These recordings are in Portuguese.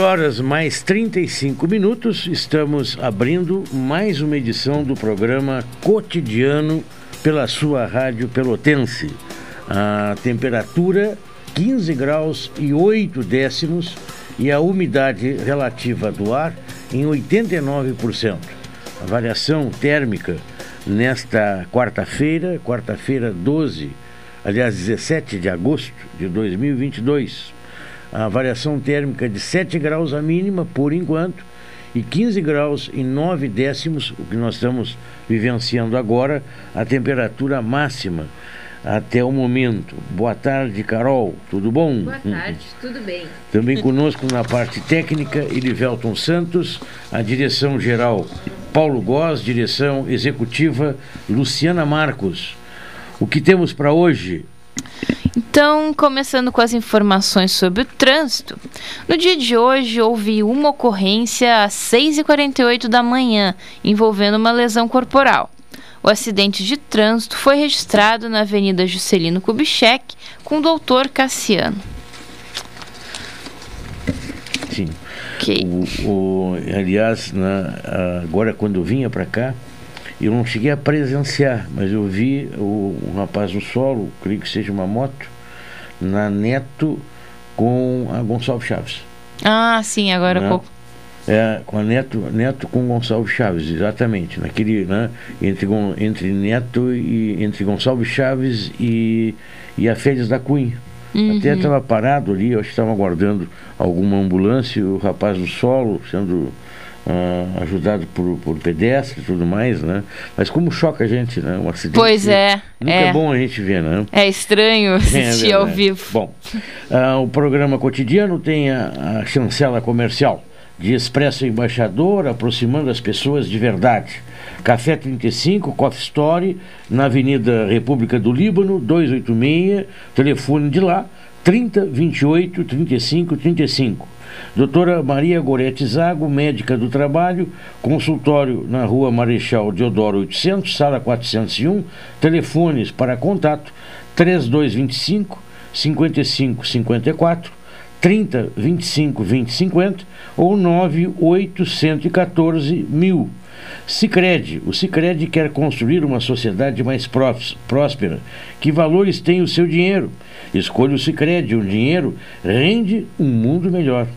Horas mais 35 minutos, estamos abrindo mais uma edição do programa Cotidiano pela sua rádio pelotense. A temperatura 15 graus e 8 décimos e a umidade relativa do ar em 89%. A variação térmica nesta quarta-feira, quarta-feira 12, aliás 17 de agosto de 2022 a variação térmica de 7 graus a mínima, por enquanto, e 15 graus e 9 décimos, o que nós estamos vivenciando agora, a temperatura máxima até o momento. Boa tarde, Carol. Tudo bom? Boa tarde, tudo bem. Também conosco na parte técnica, Elivelton Santos, a direção geral Paulo Góes, direção executiva Luciana Marcos. O que temos para hoje? Então, começando com as informações sobre o trânsito. No dia de hoje, houve uma ocorrência às 6h48 da manhã, envolvendo uma lesão corporal. O acidente de trânsito foi registrado na Avenida Juscelino Kubitschek com o doutor Cassiano. Sim. Okay. O, o, aliás, na, agora quando eu vinha para cá, eu não cheguei a presenciar, mas eu vi o, um rapaz no solo, creio que seja uma moto, na Neto com a Gonçalves Chaves. Ah, sim, agora né? É, com a Neto, Neto com Gonçalves Chaves, exatamente. Naquele, né? Entre, entre Neto e entre Gonçalves Chaves e, e a Félix da Cunha. Uhum. Até estava parado ali, eu acho que estava aguardando alguma ambulância, o rapaz do solo sendo uh, ajudado por, por pedestre e tudo mais, né? Mas como choca a gente, né? Um acidente. Pois é. Nunca é, é bom a gente ver, né? É estranho é assistir é ao vivo. Bom, uh, o programa cotidiano tem a, a chancela comercial de Expresso Embaixador, aproximando as pessoas de verdade. Café 35, Coffee Story, na Avenida República do Líbano, 286, telefone de lá, 30 28 35 35. Doutora Maria Gorete Zago, médica do trabalho, consultório na rua Marechal Deodoro 800, sala 401, telefones para contato 3225 5554 30 25 20 50 ou 9814 mil. Sicredi, o Sicredi quer construir uma sociedade mais próspera. Que valores tem o seu dinheiro? Escolha o Sicredi, o dinheiro rende um mundo melhor.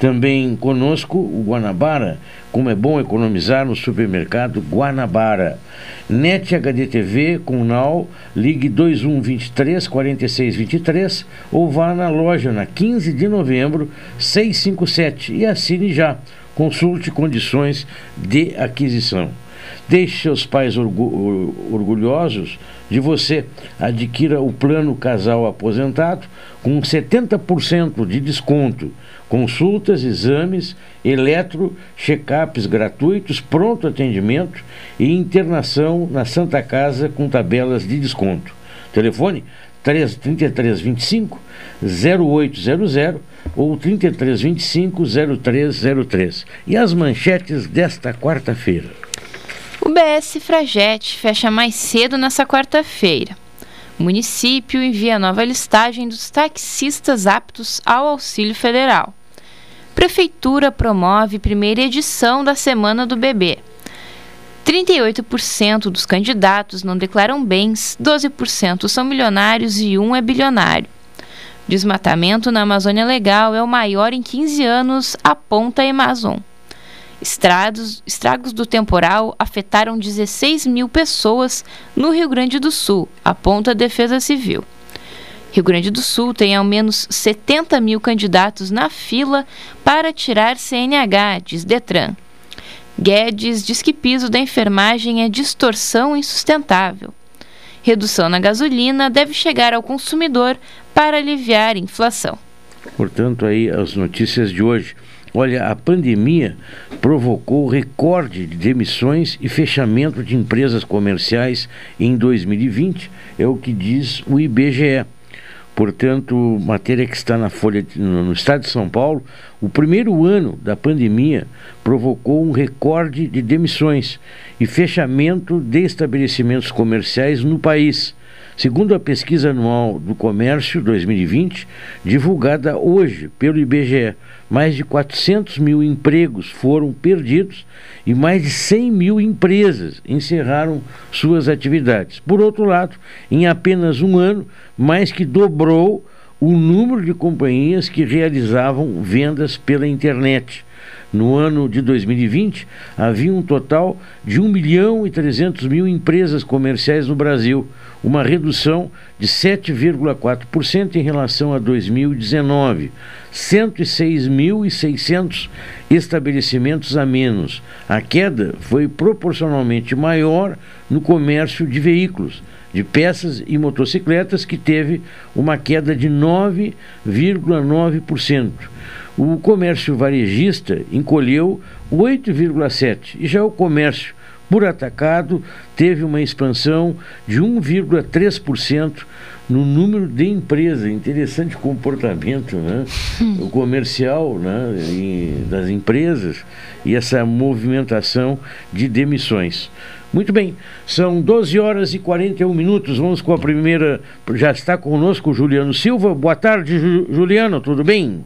Também conosco o Guanabara, como é bom economizar no supermercado Guanabara. NET HDTV com NAU, ligue 2123 4623 ou vá na loja na 15 de novembro 657 e assine já. Consulte condições de aquisição. Deixe seus pais orgulhosos de você. Adquira o plano casal aposentado com 70% de desconto consultas, exames, eletro, check-ups gratuitos, pronto atendimento e internação na Santa Casa com tabelas de desconto. Telefone 3325 0800 ou 3325 0303. E as manchetes desta quarta-feira. O BS Fragete fecha mais cedo nessa quarta-feira. O município envia nova listagem dos taxistas aptos ao auxílio federal. Prefeitura promove primeira edição da Semana do Bebê. 38% dos candidatos não declaram bens, 12% são milionários e um é bilionário. Desmatamento na Amazônia Legal é o maior em 15 anos, aponta a Amazon. Estragos, estragos do temporal afetaram 16 mil pessoas no Rio Grande do Sul, aponta a Defesa Civil. Rio Grande do Sul tem ao menos 70 mil candidatos na fila para tirar CNH, diz Detran. Guedes diz que piso da enfermagem é distorção insustentável. Redução na gasolina deve chegar ao consumidor para aliviar a inflação. Portanto, aí as notícias de hoje. Olha, a pandemia provocou recorde de demissões e fechamento de empresas comerciais em 2020, é o que diz o IBGE. Portanto, matéria que está na Folha no estado de São Paulo, o primeiro ano da pandemia provocou um recorde de demissões e fechamento de estabelecimentos comerciais no país. Segundo a pesquisa anual do comércio 2020, divulgada hoje pelo IBGE, mais de 400 mil empregos foram perdidos e mais de 100 mil empresas encerraram suas atividades. Por outro lado, em apenas um ano, mais que dobrou o número de companhias que realizavam vendas pela internet. No ano de 2020, havia um total de 1 milhão e 300 mil empresas comerciais no Brasil, uma redução de 7,4% em relação a 2019. 106.600 estabelecimentos a menos. A queda foi proporcionalmente maior no comércio de veículos, de peças e motocicletas, que teve uma queda de 9,9%. O comércio varejista encolheu 8,7% e já o comércio por atacado teve uma expansão de 1,3% no número de empresas. Interessante comportamento né? o comercial né? das empresas e essa movimentação de demissões. Muito bem, são 12 horas e 41 minutos. Vamos com a primeira. Já está conosco o Juliano Silva. Boa tarde, Juliano, tudo bem?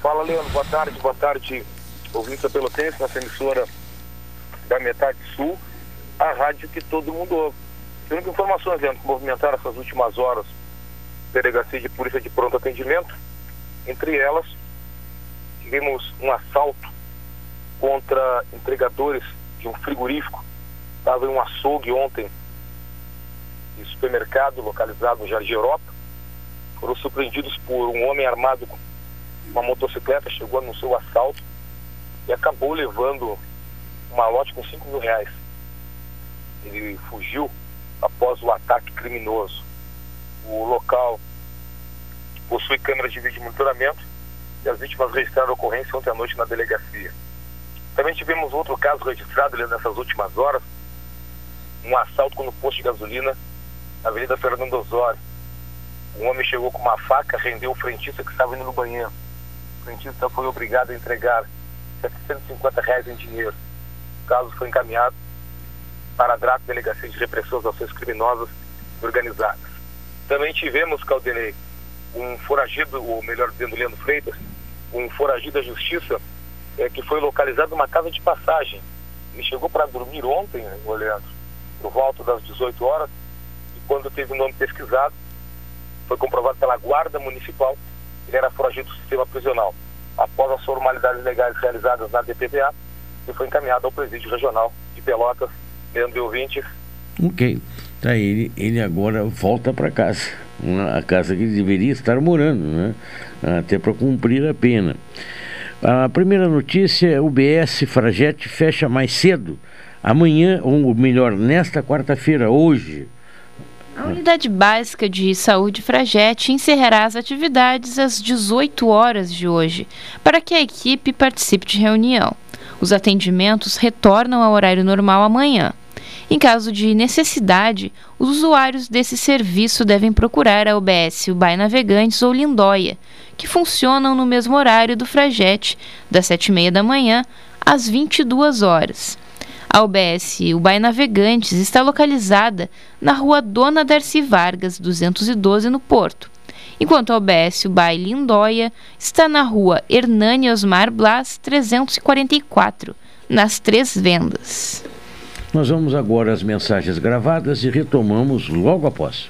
Fala, Leandro. Boa tarde, boa tarde, ouvintes da Pelotense, nossa emissora da metade sul, a rádio que todo mundo ouve. Temos informações, Leandro, que movimentaram essas últimas horas delegacia de polícia de pronto atendimento. Entre elas, tivemos um assalto contra entregadores de um frigorífico. Estava em um açougue ontem de supermercado localizado no Jardim Europa. Foram surpreendidos por um homem armado com uma motocicleta, chegou no seu assalto e acabou levando malote com 5 mil reais. Ele fugiu após o ataque criminoso. O local possui câmeras de vídeo monitoramento e as vítimas registraram a ocorrência ontem à noite na delegacia. Também tivemos outro caso registrado nessas últimas horas, um assalto no posto de gasolina na Avenida Fernando Osório. Um homem chegou com uma faca, rendeu o frentista que estava indo no banheiro. O frentista foi obrigado a entregar 750 reais em dinheiro. Caso foi encaminhado para a DRAP, Delegacia de Repressão às Ações Criminosas Organizadas. Também tivemos, Caldenei, um foragido, ou melhor dizendo, Leandro Freitas, um foragido da justiça é, que foi localizado numa casa de passagem. Ele chegou para dormir ontem, né, Leandro, por volta das 18 horas, e quando teve o nome pesquisado, foi comprovado pela Guarda Municipal, ele era foragido do sistema prisional. Após as formalidades legais realizadas na DPVA, ele foi encaminhado ao presídio regional de Pelotas, Leandro e ouvintes. Ok. Tá, ele, ele agora volta para casa, a casa que ele deveria estar morando, né? até para cumprir a pena. A primeira notícia é o BS Fragete fecha mais cedo, amanhã, ou melhor, nesta quarta-feira, hoje. A Unidade Básica de Saúde Fragete encerrará as atividades às 18 horas de hoje, para que a equipe participe de reunião. Os atendimentos retornam ao horário normal amanhã. Em caso de necessidade, os usuários desse serviço devem procurar a UBS Ubai Navegantes ou Lindóia, que funcionam no mesmo horário do Fragete, das 7h30 da manhã às 22 horas. A UBS Ubai Navegantes está localizada na rua Dona Darcy Vargas, 212, no Porto, enquanto Albécio Bai Lindóia está na rua Hernani Osmar Blas 344, nas Três Vendas. Nós vamos agora às mensagens gravadas e retomamos logo após.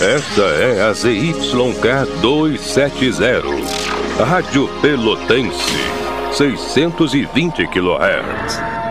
Esta é a ZYK 270, Rádio Pelotense, 620 kHz.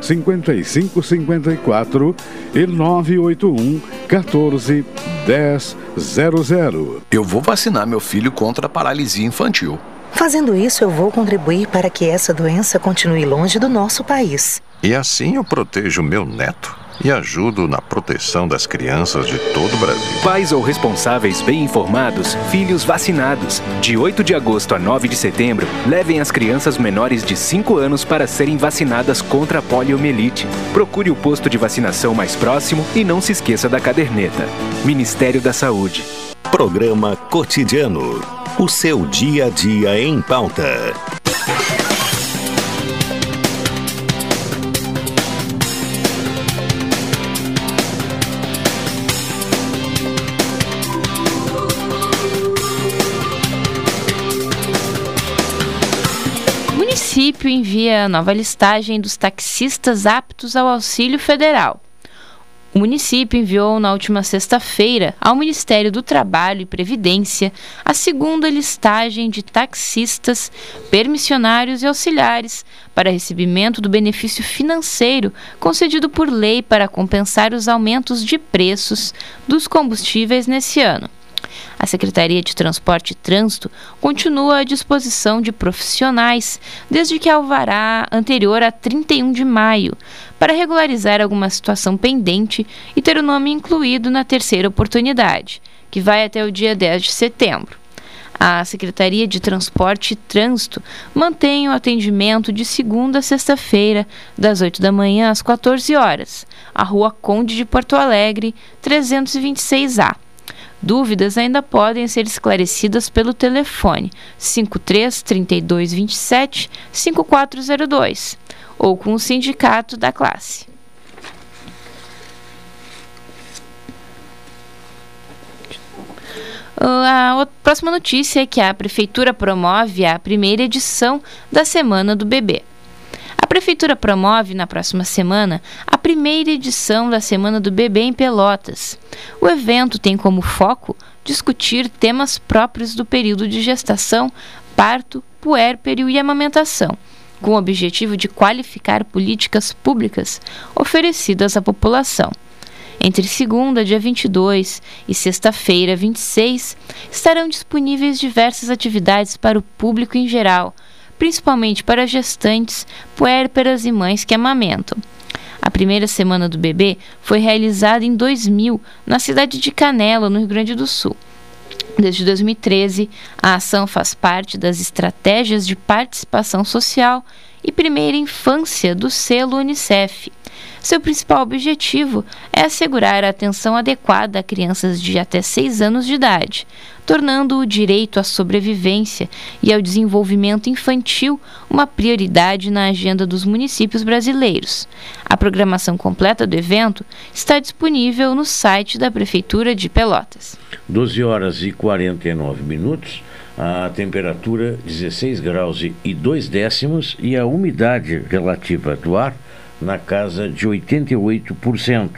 5554 e 981 14 1000. Eu vou vacinar meu filho contra a paralisia infantil. Fazendo isso, eu vou contribuir para que essa doença continue longe do nosso país. E assim eu protejo meu neto e ajudo na proteção das crianças de todo o Brasil. Pais ou responsáveis bem informados, filhos vacinados. De 8 de agosto a 9 de setembro, levem as crianças menores de 5 anos para serem vacinadas contra a poliomielite. Procure o posto de vacinação mais próximo e não se esqueça da caderneta. Ministério da Saúde. Programa Cotidiano. O seu dia a dia em pauta. Município envia a nova listagem dos taxistas aptos ao auxílio federal. O município enviou na última sexta-feira ao Ministério do Trabalho e Previdência a segunda listagem de taxistas, permissionários e auxiliares para recebimento do benefício financeiro concedido por lei para compensar os aumentos de preços dos combustíveis nesse ano. A Secretaria de Transporte e Trânsito continua à disposição de profissionais desde que alvará anterior a 31 de maio, para regularizar alguma situação pendente e ter o nome incluído na terceira oportunidade, que vai até o dia 10 de setembro. A Secretaria de Transporte e Trânsito mantém o atendimento de segunda a sexta-feira, das 8 da manhã às 14 horas, a Rua Conde de Porto Alegre, 326A. Dúvidas ainda podem ser esclarecidas pelo telefone 53 32 27 5402 ou com o sindicato da classe. A próxima notícia é que a Prefeitura promove a primeira edição da Semana do Bebê. Prefeitura promove na próxima semana a primeira edição da Semana do Bebê em Pelotas. O evento tem como foco discutir temas próprios do período de gestação, parto, puérpero e amamentação, com o objetivo de qualificar políticas públicas oferecidas à população. Entre segunda, dia 22, e sexta-feira, 26, estarão disponíveis diversas atividades para o público em geral, principalmente para gestantes, puérperas e mães que amamentam. A primeira semana do bebê foi realizada em 2000, na cidade de Canela, no Rio Grande do Sul. Desde 2013, a ação faz parte das estratégias de participação social e primeira infância do selo Unicef. Seu principal objetivo é assegurar a atenção adequada a crianças de até 6 anos de idade, tornando o direito à sobrevivência e ao desenvolvimento infantil uma prioridade na agenda dos municípios brasileiros. A programação completa do evento está disponível no site da Prefeitura de Pelotas. 12 horas e 49 minutos a temperatura 16 graus e 2 décimos e a umidade relativa do ar na casa de 88%.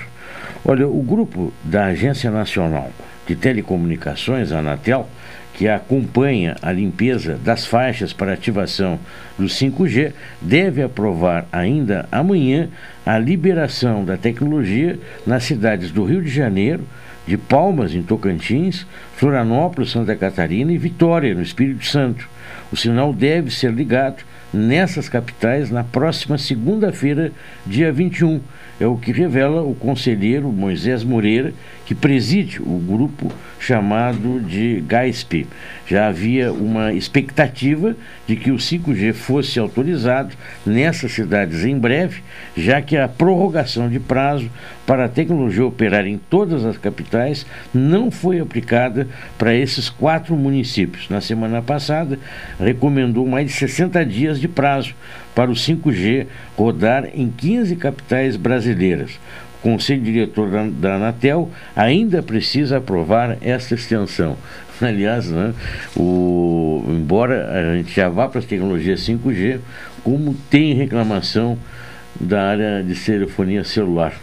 Olha, o grupo da Agência Nacional de Telecomunicações, a Anatel, que acompanha a limpeza das faixas para ativação do 5G, deve aprovar ainda amanhã a liberação da tecnologia nas cidades do Rio de Janeiro, de Palmas, em Tocantins, Florianópolis, Santa Catarina e Vitória, no Espírito Santo. O sinal deve ser ligado nessas capitais na próxima segunda-feira, dia 21. É o que revela o conselheiro Moisés Moreira, que preside o grupo chamado de GASP. Já havia uma expectativa de que o 5G fosse autorizado nessas cidades em breve, já que a prorrogação de prazo para a tecnologia operar em todas as capitais não foi aplicada para esses quatro municípios. Na semana passada, recomendou mais de 60 dias de prazo para o 5G rodar em 15 capitais brasileiras. O Conselho Diretor da, da Anatel ainda precisa aprovar esta extensão. Aliás, né, o, embora a gente já vá para as tecnologias 5G, como tem reclamação da área de telefonia celular.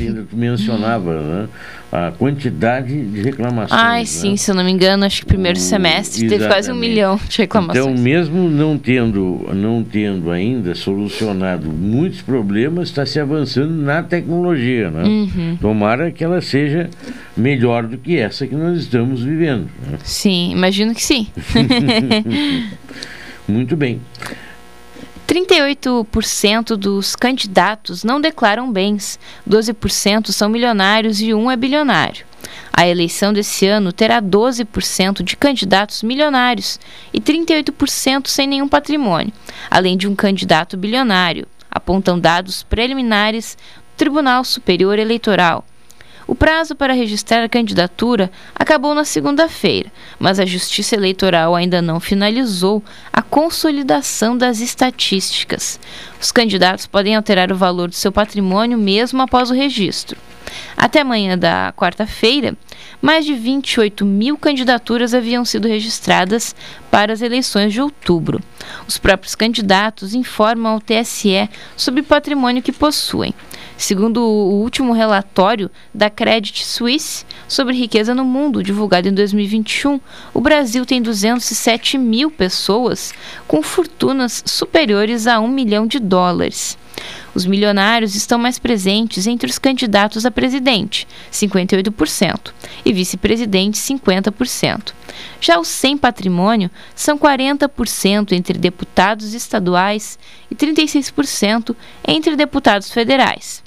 Ainda tu mencionava né, a quantidade de reclamações. Ai, né? sim, se eu não me engano, acho que primeiro semestre teve quase um Exatamente. milhão de reclamações. Então, mesmo não tendo, não tendo ainda solucionado muitos problemas, está se avançando na tecnologia. Né? Uhum. Tomara que ela seja melhor do que essa que nós estamos vivendo. né? Sim, imagino que sim. Muito bem. 38% dos candidatos não declaram bens, 12% são milionários e um é bilionário. A eleição desse ano terá 12% de candidatos milionários e 38% sem nenhum patrimônio, além de um candidato bilionário, apontam dados preliminares do Tribunal Superior Eleitoral. O prazo para registrar a candidatura acabou na segunda-feira, mas a Justiça Eleitoral ainda não finalizou a consolidação das estatísticas. Os candidatos podem alterar o valor do seu patrimônio mesmo após o registro. Até amanhã da quarta-feira, mais de 28 mil candidaturas haviam sido registradas para as eleições de outubro. Os próprios candidatos informam ao TSE sobre o patrimônio que possuem. Segundo o último relatório da Credit Suisse sobre riqueza no mundo, divulgado em 2021, o Brasil tem 207 mil pessoas com fortunas superiores a um milhão de dólares. Os milionários estão mais presentes entre os candidatos a presidente, 58%, e vice-presidente, 50%. Já os sem patrimônio são 40% entre deputados estaduais e 36% entre deputados federais.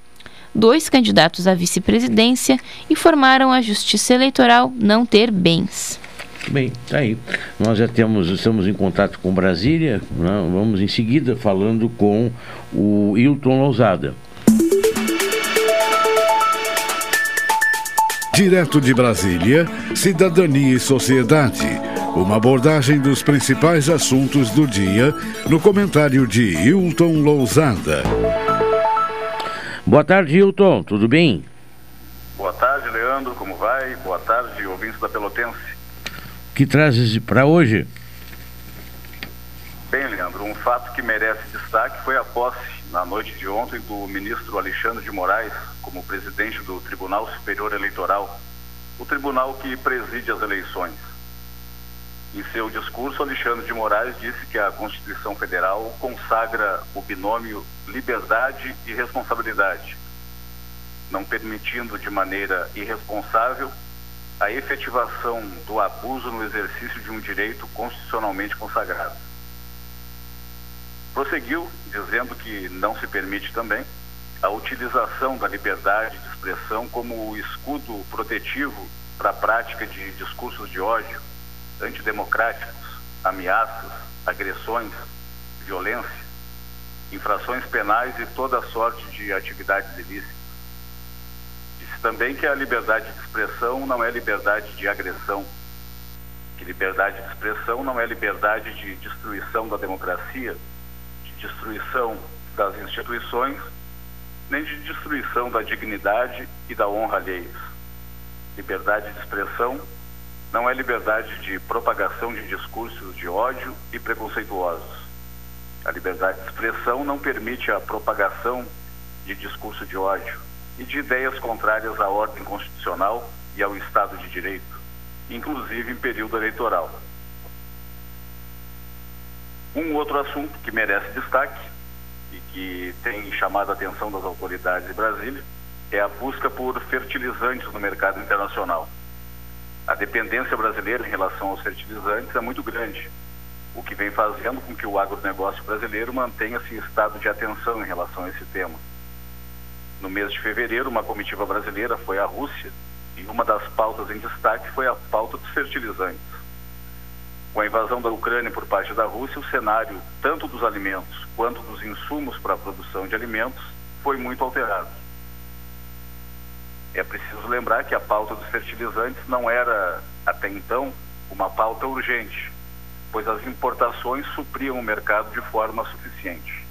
Dois candidatos à vice-presidência informaram à Justiça Eleitoral não ter bens. Bem, tá aí. Nós já temos, estamos em contato com Brasília. né? Vamos em seguida falando com o Hilton Lousada. Direto de Brasília, Cidadania e Sociedade. Uma abordagem dos principais assuntos do dia no comentário de Hilton Lousada. Boa tarde, Hilton. Tudo bem? Boa tarde, Leandro. Como vai? Boa tarde, ouvintes da Pelotense. O que trazes para hoje? Bem, Leandro, um fato que merece destaque foi a posse, na noite de ontem, do ministro Alexandre de Moraes como presidente do Tribunal Superior Eleitoral, o tribunal que preside as eleições. Em seu discurso, Alexandre de Moraes disse que a Constituição Federal consagra o binômio liberdade e responsabilidade, não permitindo de maneira irresponsável a efetivação do abuso no exercício de um direito constitucionalmente consagrado. Prosseguiu dizendo que não se permite também a utilização da liberdade de expressão como escudo protetivo para a prática de discursos de ódio, antidemocráticos, ameaças, agressões, violência, infrações penais e toda sorte de atividades ilícitas. Disse também que a liberdade de expressão não é liberdade de agressão, que liberdade de expressão não é liberdade de destruição da democracia, de destruição das instituições, nem de destruição da dignidade e da honra alheios. Liberdade de expressão não é liberdade de propagação de discursos de ódio e preconceituosos. A liberdade de expressão não permite a propagação de discurso de ódio e de ideias contrárias à ordem constitucional e ao Estado de Direito, inclusive em período eleitoral. Um outro assunto que merece destaque e que tem chamado a atenção das autoridades de Brasília é a busca por fertilizantes no mercado internacional. A dependência brasileira em relação aos fertilizantes é muito grande, o que vem fazendo com que o agronegócio brasileiro mantenha-se em estado de atenção em relação a esse tema. No mês de fevereiro, uma comitiva brasileira foi à Rússia e uma das pautas em destaque foi a pauta dos fertilizantes. Com a invasão da Ucrânia por parte da Rússia, o cenário, tanto dos alimentos quanto dos insumos para a produção de alimentos, foi muito alterado. É preciso lembrar que a pauta dos fertilizantes não era, até então, uma pauta urgente, pois as importações supriam o mercado de forma suficiente.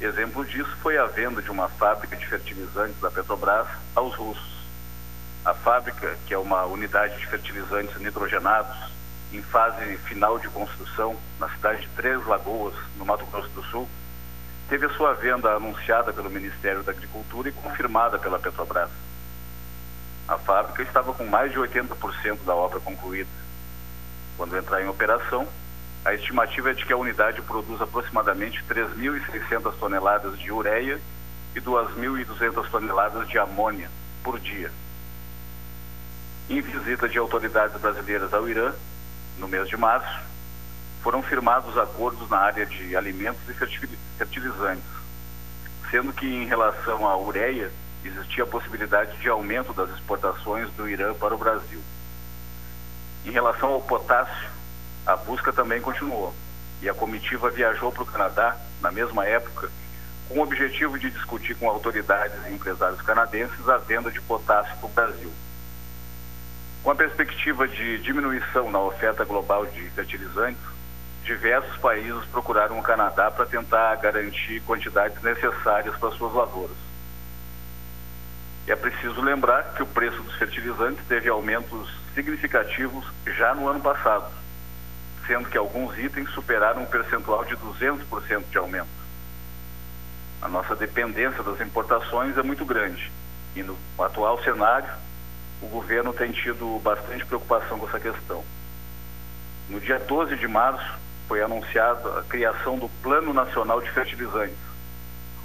Exemplo disso foi a venda de uma fábrica de fertilizantes da Petrobras aos russos. A fábrica, que é uma unidade de fertilizantes nitrogenados, em fase final de construção na cidade de Três Lagoas, no Mato Grosso do Sul, teve a sua venda anunciada pelo Ministério da Agricultura e confirmada pela Petrobras. A fábrica estava com mais de 80% da obra concluída. Quando entrar em operação, a estimativa é de que a unidade produz aproximadamente 3.600 toneladas de ureia e 2.200 toneladas de amônia por dia. Em visita de autoridades brasileiras ao Irã, no mês de março, foram firmados acordos na área de alimentos e fertilizantes, sendo que em relação à ureia existia a possibilidade de aumento das exportações do Irã para o Brasil. Em relação ao potássio, a busca também continuou e a comitiva viajou para o Canadá na mesma época com o objetivo de discutir com autoridades e empresários canadenses a venda de potássio para o Brasil. Com a perspectiva de diminuição na oferta global de fertilizantes, diversos países procuraram o Canadá para tentar garantir quantidades necessárias para suas lavouras. É preciso lembrar que o preço dos fertilizantes teve aumentos significativos já no ano passado, sendo que alguns itens superaram um percentual de 200% de aumento. A nossa dependência das importações é muito grande e no atual cenário o governo tem tido bastante preocupação com essa questão. No dia 12 de março, foi anunciada a criação do Plano Nacional de Fertilizantes,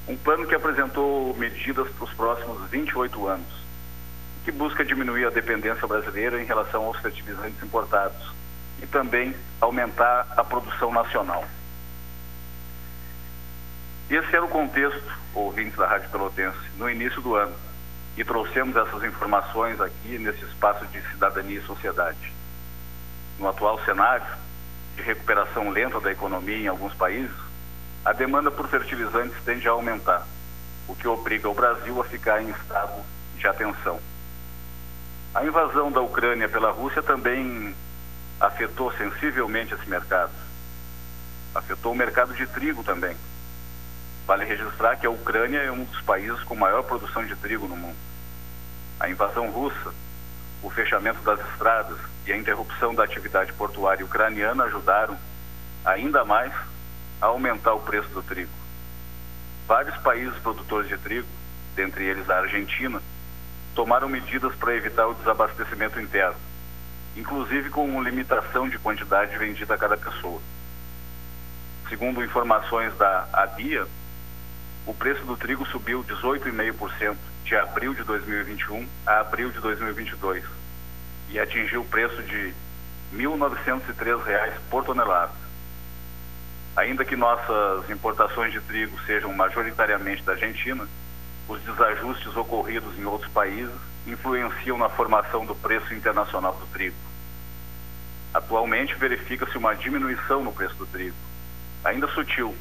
um plano que apresentou medidas para os próximos 28 anos, que busca diminuir a dependência brasileira em relação aos fertilizantes importados e também aumentar a produção nacional. Esse era o contexto, ouvintes da Rádio Pelotense, no início do ano e trouxemos essas informações aqui nesse espaço de cidadania e sociedade. No atual cenário de recuperação lenta da economia em alguns países, a demanda por fertilizantes tende a aumentar, o que obriga o Brasil a ficar em estado de atenção. A invasão da Ucrânia pela Rússia também afetou sensivelmente esse mercado. Afetou o mercado de trigo também. Vale registrar que a Ucrânia é um dos países com maior produção de trigo no mundo a invasão russa, o fechamento das estradas e a interrupção da atividade portuária ucraniana ajudaram ainda mais a aumentar o preço do trigo. Vários países produtores de trigo, dentre eles a Argentina, tomaram medidas para evitar o desabastecimento interno, inclusive com limitação de quantidade vendida a cada pessoa. Segundo informações da ABIA, o preço do trigo subiu 18,5% de abril de 2021 a abril de 2022 e atingiu o preço de R$ 1.903 por tonelada. Ainda que nossas importações de trigo sejam majoritariamente da Argentina, os desajustes ocorridos em outros países influenciam na formação do preço internacional do trigo. Atualmente verifica-se uma diminuição no preço do trigo, ainda sutil,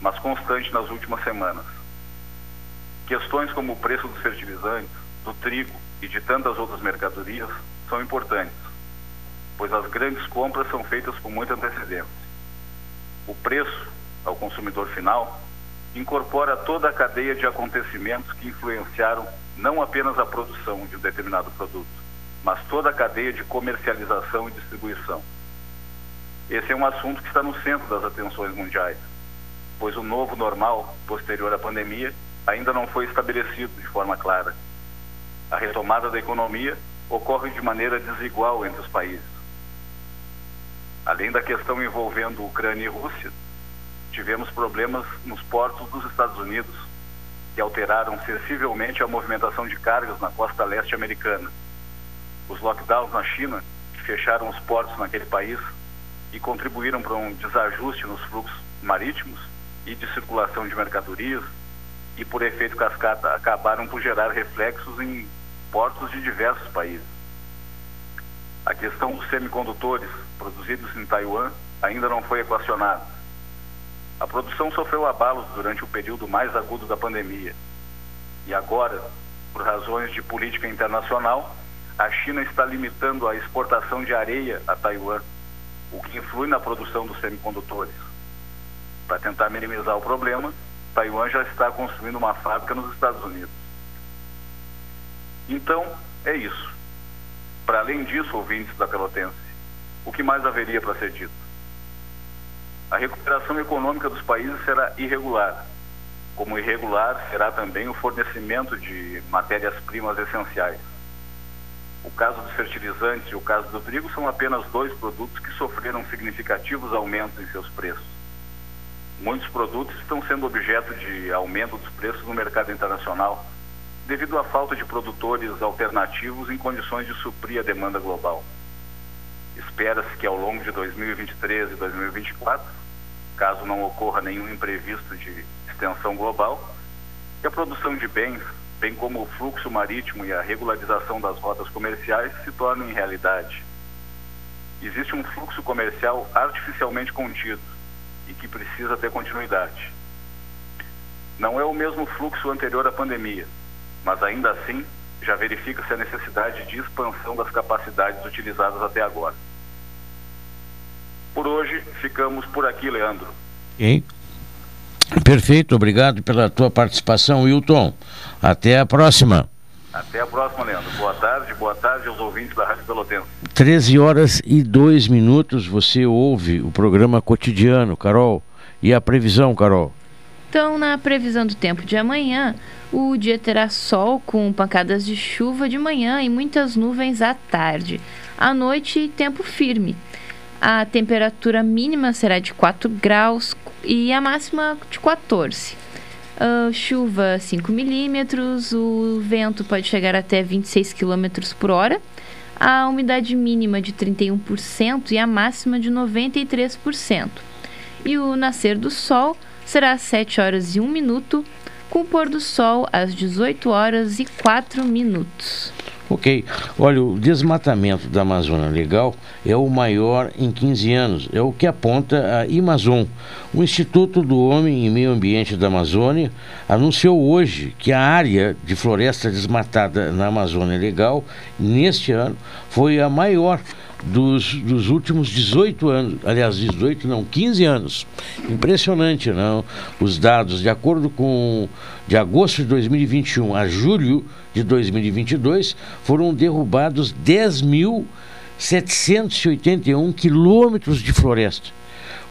mas constante nas últimas semanas. Questões como o preço dos fertilizantes, do trigo e de tantas outras mercadorias são importantes, pois as grandes compras são feitas com muita antecedência. O preço ao consumidor final incorpora toda a cadeia de acontecimentos que influenciaram não apenas a produção de um determinado produto, mas toda a cadeia de comercialização e distribuição. Esse é um assunto que está no centro das atenções mundiais, pois o novo normal posterior à pandemia ainda não foi estabelecido de forma clara. A retomada da economia ocorre de maneira desigual entre os países. Além da questão envolvendo Ucrânia e Rússia, tivemos problemas nos portos dos Estados Unidos, que alteraram sensivelmente a movimentação de cargas na costa leste americana. Os lockdowns na China, fecharam os portos naquele país e contribuíram para um desajuste nos fluxos marítimos e de circulação de mercadorias, e por efeito cascata acabaram por gerar reflexos em portos de diversos países. A questão dos semicondutores produzidos em Taiwan ainda não foi equacionada a produção sofreu abalos durante o período mais agudo da pandemia. E agora, por razões de política internacional, a China está limitando a exportação de areia a Taiwan, o que influi na produção dos semicondutores. Para tentar minimizar o problema, Taiwan já está construindo uma fábrica nos Estados Unidos. Então, é isso. Para além disso, ouvintes da Pelotense, o que mais haveria para ser dito? a recuperação econômica dos países será irregular. Como irregular será também o fornecimento de matérias-primas essenciais. O caso dos fertilizantes e o caso do trigo são apenas dois produtos que sofreram significativos aumentos em seus preços. Muitos produtos estão sendo objeto de aumento dos preços no mercado internacional, devido à falta de produtores alternativos em condições de suprir a demanda global. Espera-se que ao longo de 2023 e 2024, caso não ocorra nenhum imprevisto de extensão global, que a produção de bens, bem como o fluxo marítimo e a regularização das rotas comerciais, se tornem realidade. Existe um fluxo comercial artificialmente contido e que precisa ter continuidade. Não é o mesmo fluxo anterior à pandemia, mas ainda assim já verifica-se a necessidade de expansão das capacidades utilizadas até agora. Por hoje, ficamos por aqui, Leandro. Ok. Perfeito, obrigado pela tua participação, Wilton. Até a próxima. Até a próxima, Leandro. Boa tarde, boa tarde aos ouvintes da Rádio Pelotense. 13 horas e 2 minutos, você ouve o programa cotidiano, Carol. E a previsão, Carol? Então, na previsão do tempo de amanhã, o dia terá sol com pancadas de chuva de manhã e muitas nuvens à tarde. À noite, tempo firme. A temperatura mínima será de 4 graus e a máxima de 14. Uh, chuva 5 milímetros, o vento pode chegar até 26 km por hora, a umidade mínima de 31% e a máxima de 93%. E o nascer do sol será às 7 horas e 1 minuto, com o pôr do sol às 18 horas e 4 minutos. Ok. Olha, o desmatamento da Amazônia Legal é o maior em 15 anos. É o que aponta a Amazon. O Instituto do Homem e Meio Ambiente da Amazônia anunciou hoje que a área de floresta desmatada na Amazônia Legal, neste ano, foi a maior dos, dos últimos 18 anos, aliás, 18 não, 15 anos. Impressionante, não? Os dados, de acordo com de agosto de 2021 a julho de 2022, foram derrubados 10.781 quilômetros de floresta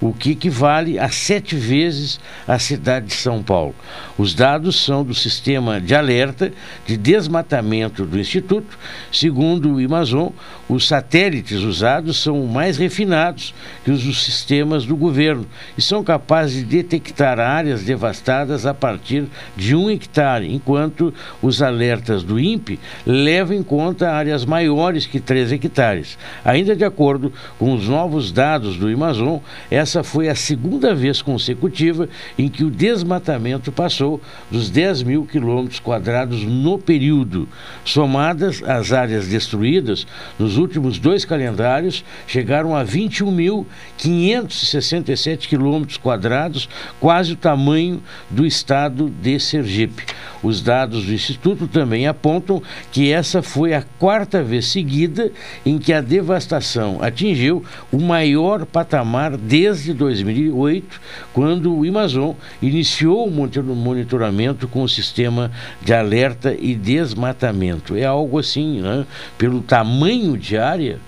o que equivale a sete vezes a cidade de São Paulo. Os dados são do sistema de alerta de desmatamento do Instituto. Segundo o Amazon, os satélites usados são mais refinados que os dos sistemas do governo e são capazes de detectar áreas devastadas a partir de um hectare, enquanto os alertas do INPE levam em conta áreas maiores que três hectares. Ainda de acordo com os novos dados do Amazon, essa essa foi a segunda vez consecutiva em que o desmatamento passou dos 10 mil quilômetros quadrados no período. Somadas, as áreas destruídas nos últimos dois calendários chegaram a 21.567 quilômetros quadrados, quase o tamanho do estado de Sergipe. Os dados do Instituto também apontam que essa foi a quarta vez seguida em que a devastação atingiu o maior patamar desde 2008, quando o Amazon iniciou o monitoramento com o sistema de alerta e desmatamento. É algo assim, né? pelo tamanho de área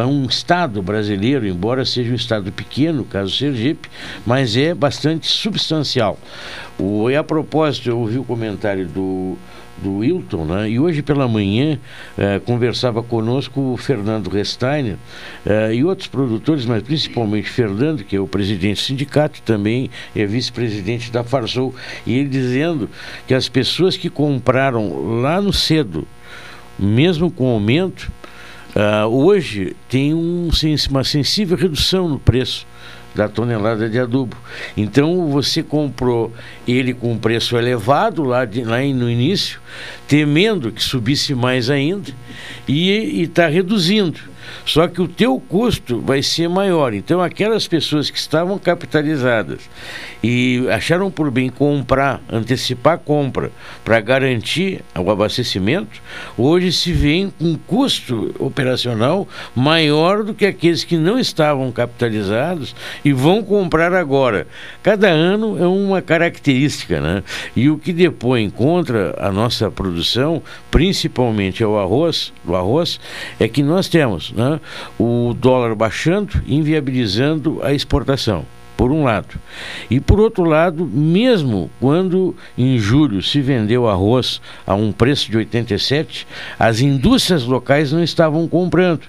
é um estado brasileiro, embora seja um estado pequeno, caso Sergipe, mas é bastante substancial. O, e a propósito, eu ouvi o comentário do, do Wilton, né? e hoje pela manhã eh, conversava conosco o Fernando Resteiner eh, e outros produtores, mas principalmente Fernando, que é o presidente do sindicato, também é vice-presidente da Farsul, e ele dizendo que as pessoas que compraram lá no cedo, mesmo com aumento, Uh, hoje tem um, uma sensível redução no preço da tonelada de adubo. Então você comprou ele com um preço elevado lá, de, lá no início, temendo que subisse mais ainda, e está reduzindo. Só que o teu custo vai ser maior. Então, aquelas pessoas que estavam capitalizadas e acharam por bem comprar, antecipar a compra para garantir o abastecimento, hoje se vêem com um custo operacional maior do que aqueles que não estavam capitalizados e vão comprar agora. Cada ano é uma característica, né? E o que depõe contra a nossa produção, principalmente é o arroz, o arroz, é que nós temos né, o dólar baixando, inviabilizando a exportação por um lado. E por outro lado, mesmo quando em julho se vendeu arroz a um preço de 87, as indústrias locais não estavam comprando.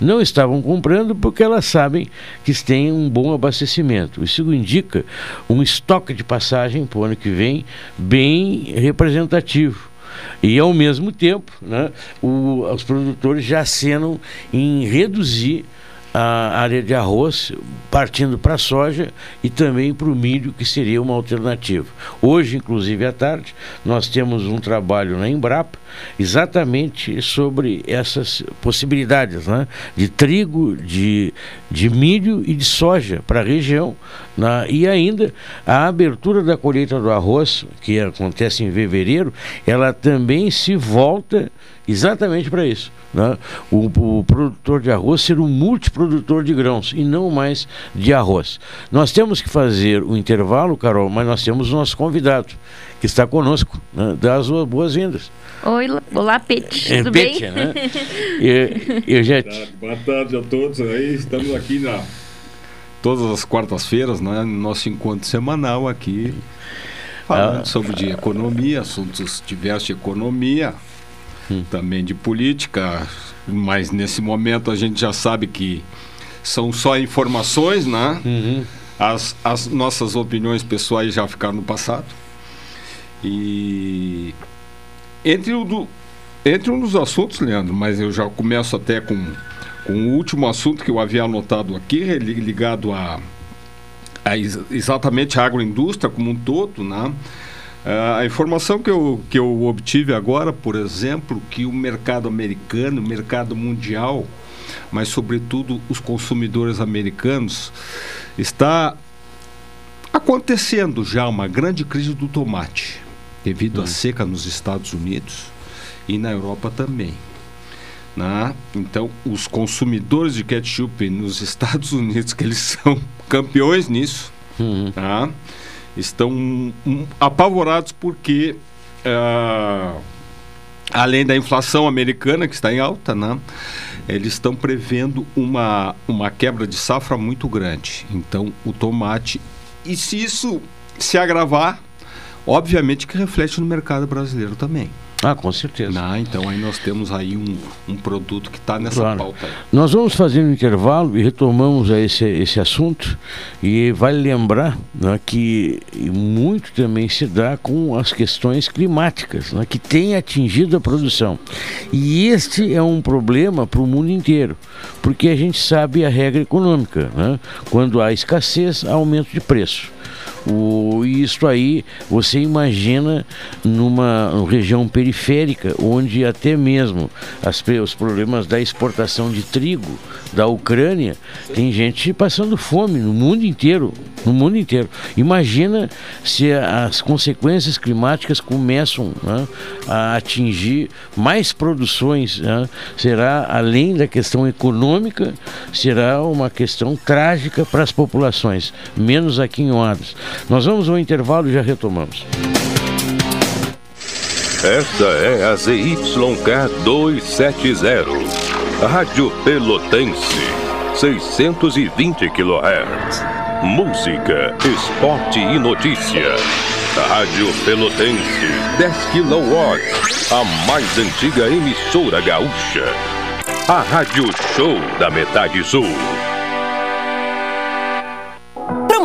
Não estavam comprando porque elas sabem que têm um bom abastecimento. Isso indica um estoque de passagem para o ano que vem bem representativo. E, ao mesmo tempo, né, o, os produtores já acenam em reduzir a área de arroz, partindo para a soja e também para o milho, que seria uma alternativa. Hoje, inclusive à tarde, nós temos um trabalho na Embrapa exatamente sobre essas possibilidades né? de trigo, de, de milho e de soja para a região. Na, e ainda a abertura da colheita do arroz, que acontece em fevereiro, ela também se volta exatamente para isso. Né? O, o, produtor de arroz ser um multiprodutor de grãos e não mais de arroz. Nós temos que fazer o intervalo, Carol, mas nós temos o nosso convidado que está conosco. Né? Dá as boas-vindas. Oi, olá, Pete. É, Tudo Pete, bem? Né? eu, eu já... Boa tarde a todos. Aí estamos aqui na todas as quartas-feiras, né, no nosso encontro semanal aqui, falando ah, sobre de economia, assuntos diversos de economia, hum. também de política, mas nesse momento a gente já sabe que são só informações, né? Uhum. As, as nossas opiniões pessoais já ficaram no passado. E entre, o do, entre um dos assuntos, Leandro, mas eu já começo até com, com o último assunto que eu havia anotado aqui, ligado a, a exatamente a agroindústria como um todo, né? Uh, a informação que eu, que eu obtive agora, por exemplo, que o mercado americano, o mercado mundial, mas sobretudo os consumidores americanos, está acontecendo já uma grande crise do tomate, devido hum. à seca nos Estados Unidos e na Europa também. Né? Então, os consumidores de ketchup nos Estados Unidos, que eles são campeões nisso, uhum. né? Estão um, apavorados porque, uh, além da inflação americana, que está em alta, né, eles estão prevendo uma, uma quebra de safra muito grande. Então, o tomate. E se isso se agravar, obviamente que reflete no mercado brasileiro também. Ah, com certeza. Ah, então aí nós temos aí um, um produto que está nessa Claro. pauta. aí. Nós vamos fazer um intervalo e retomamos a esse, esse assunto. E vale lembrar né, que muito também se dá com as questões climáticas, né, que têm atingido a produção. E este é um problema para o mundo inteiro, porque a gente sabe a regra econômica. né? Quando há escassez, há aumento de preço. O, isso aí você imagina numa região periférica, onde até mesmo as os problemas da exportação de trigo da Ucrânia, tem gente passando fome no mundo inteiro. No mundo inteiro. Imagina se as consequências climáticas começam né, a atingir mais produções. né? será, além da questão econômica, será uma questão trágica para as populações, menos aquinhoadas. Nós vamos ao intervalo e já retomamos. Esta é a ZYK 270, Rádio Pelotense, 620 kHz. Música, esporte e notícia. Rádio Pelotense, 10 kW, a mais antiga emissora gaúcha. A Rádio Show da Metade Sul.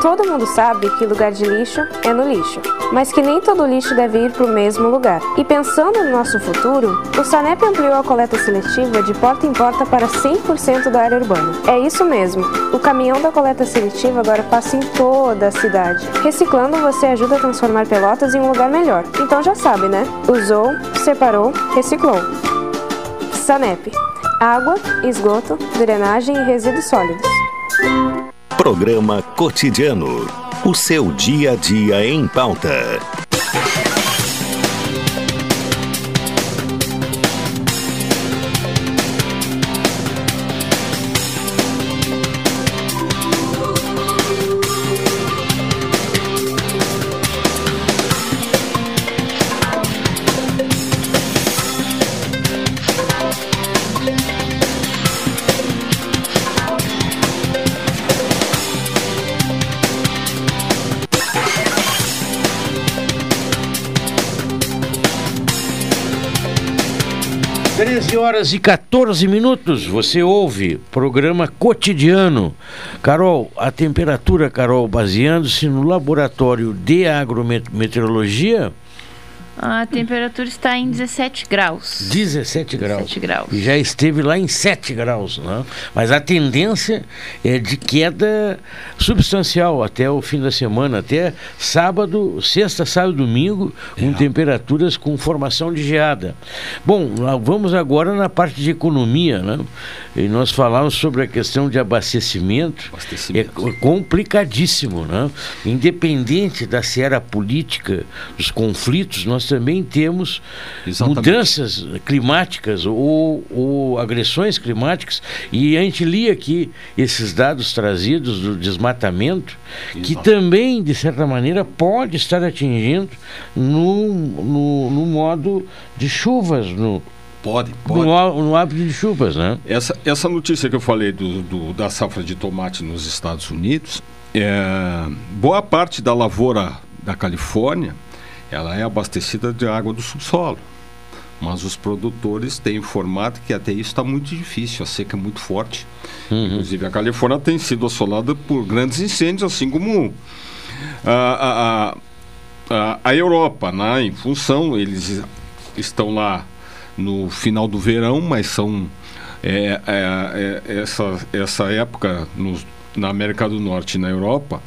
Todo mundo sabe que lugar de lixo é no lixo, mas que nem todo lixo deve ir para o mesmo lugar. E pensando no nosso futuro, o Sanep ampliou a coleta seletiva de porta em porta para 100% da área urbana. É isso mesmo, o caminhão da coleta seletiva agora passa em toda a cidade. Reciclando, você ajuda a transformar Pelotas em um lugar melhor. Então já sabe, né? Usou, separou, reciclou. Sanep. Água, esgoto, drenagem e resíduos sólidos. Programa Cotidiano. o seu dia a dia em pauta. Horas e 14 minutos, você ouve programa cotidiano. Carol, a temperatura, Carol, baseando-se no laboratório de agrometeorologia, a temperatura está em 17 graus. 17 graus. 17 graus. E já esteve lá em 7 graus, né? Mas a tendência é de queda substancial até o fim da semana, até sábado, sexta, sábado, domingo, com é. temperaturas com formação de geada. Bom, vamos agora na parte de economia, né? E nós falamos sobre a questão de abastecimento. abastecimento. É complicadíssimo, né? Independente da seara política, dos conflitos, nós também temos Exatamente. mudanças climáticas ou, ou, agressões climáticas. E a gente lia aqui esses dados trazidos do desmatamento, que também, de certa maneira, pode estar atingindo no, no, no modo de chuvas, no, Pode, pode. No, no hábito de chuvas, né? Essa, essa notícia que eu falei do, do, da safra de tomate nos Estados Unidos, é, boa parte da lavoura da Califórnia ela é abastecida de água do subsolo. Mas os produtores têm informado que até isso está muito difícil, a seca é muito forte. Uhum. Inclusive, a Califórnia tem sido assolada por grandes incêndios, assim como a, a, a, a Europa, né? em função, eles estão lá no final do verão, mas são é, é, é, essa, essa época no, na América do Norte e na Europa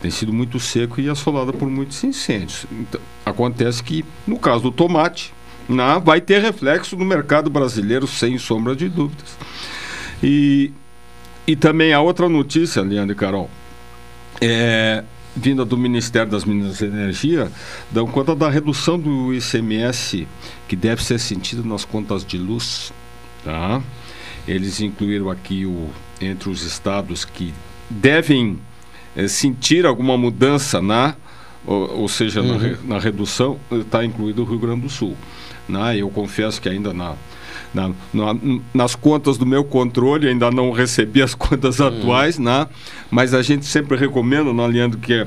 tem sido muito seco e assolada por muitos incêndios. Então, acontece que, no caso do tomate, na, vai ter reflexo no mercado brasileiro, sem sombra de dúvidas. E, e também a outra notícia, Leandro e Carol, é, vinda do Ministério das Minas e Energia, dão conta da redução do ICMS que deve ser sentido nas contas de luz. Tá? Eles incluíram aqui o, entre os estados que devem é, sentir alguma mudança na, ou, ou seja, uhum. na, na, redução, está incluído o Rio Grande do Sul. Né? Eu confesso que ainda na, na, na, nas contas do meu controle, ainda não recebi as contas uhum. atuais, né? mas a gente sempre recomenda, né, Leandro, que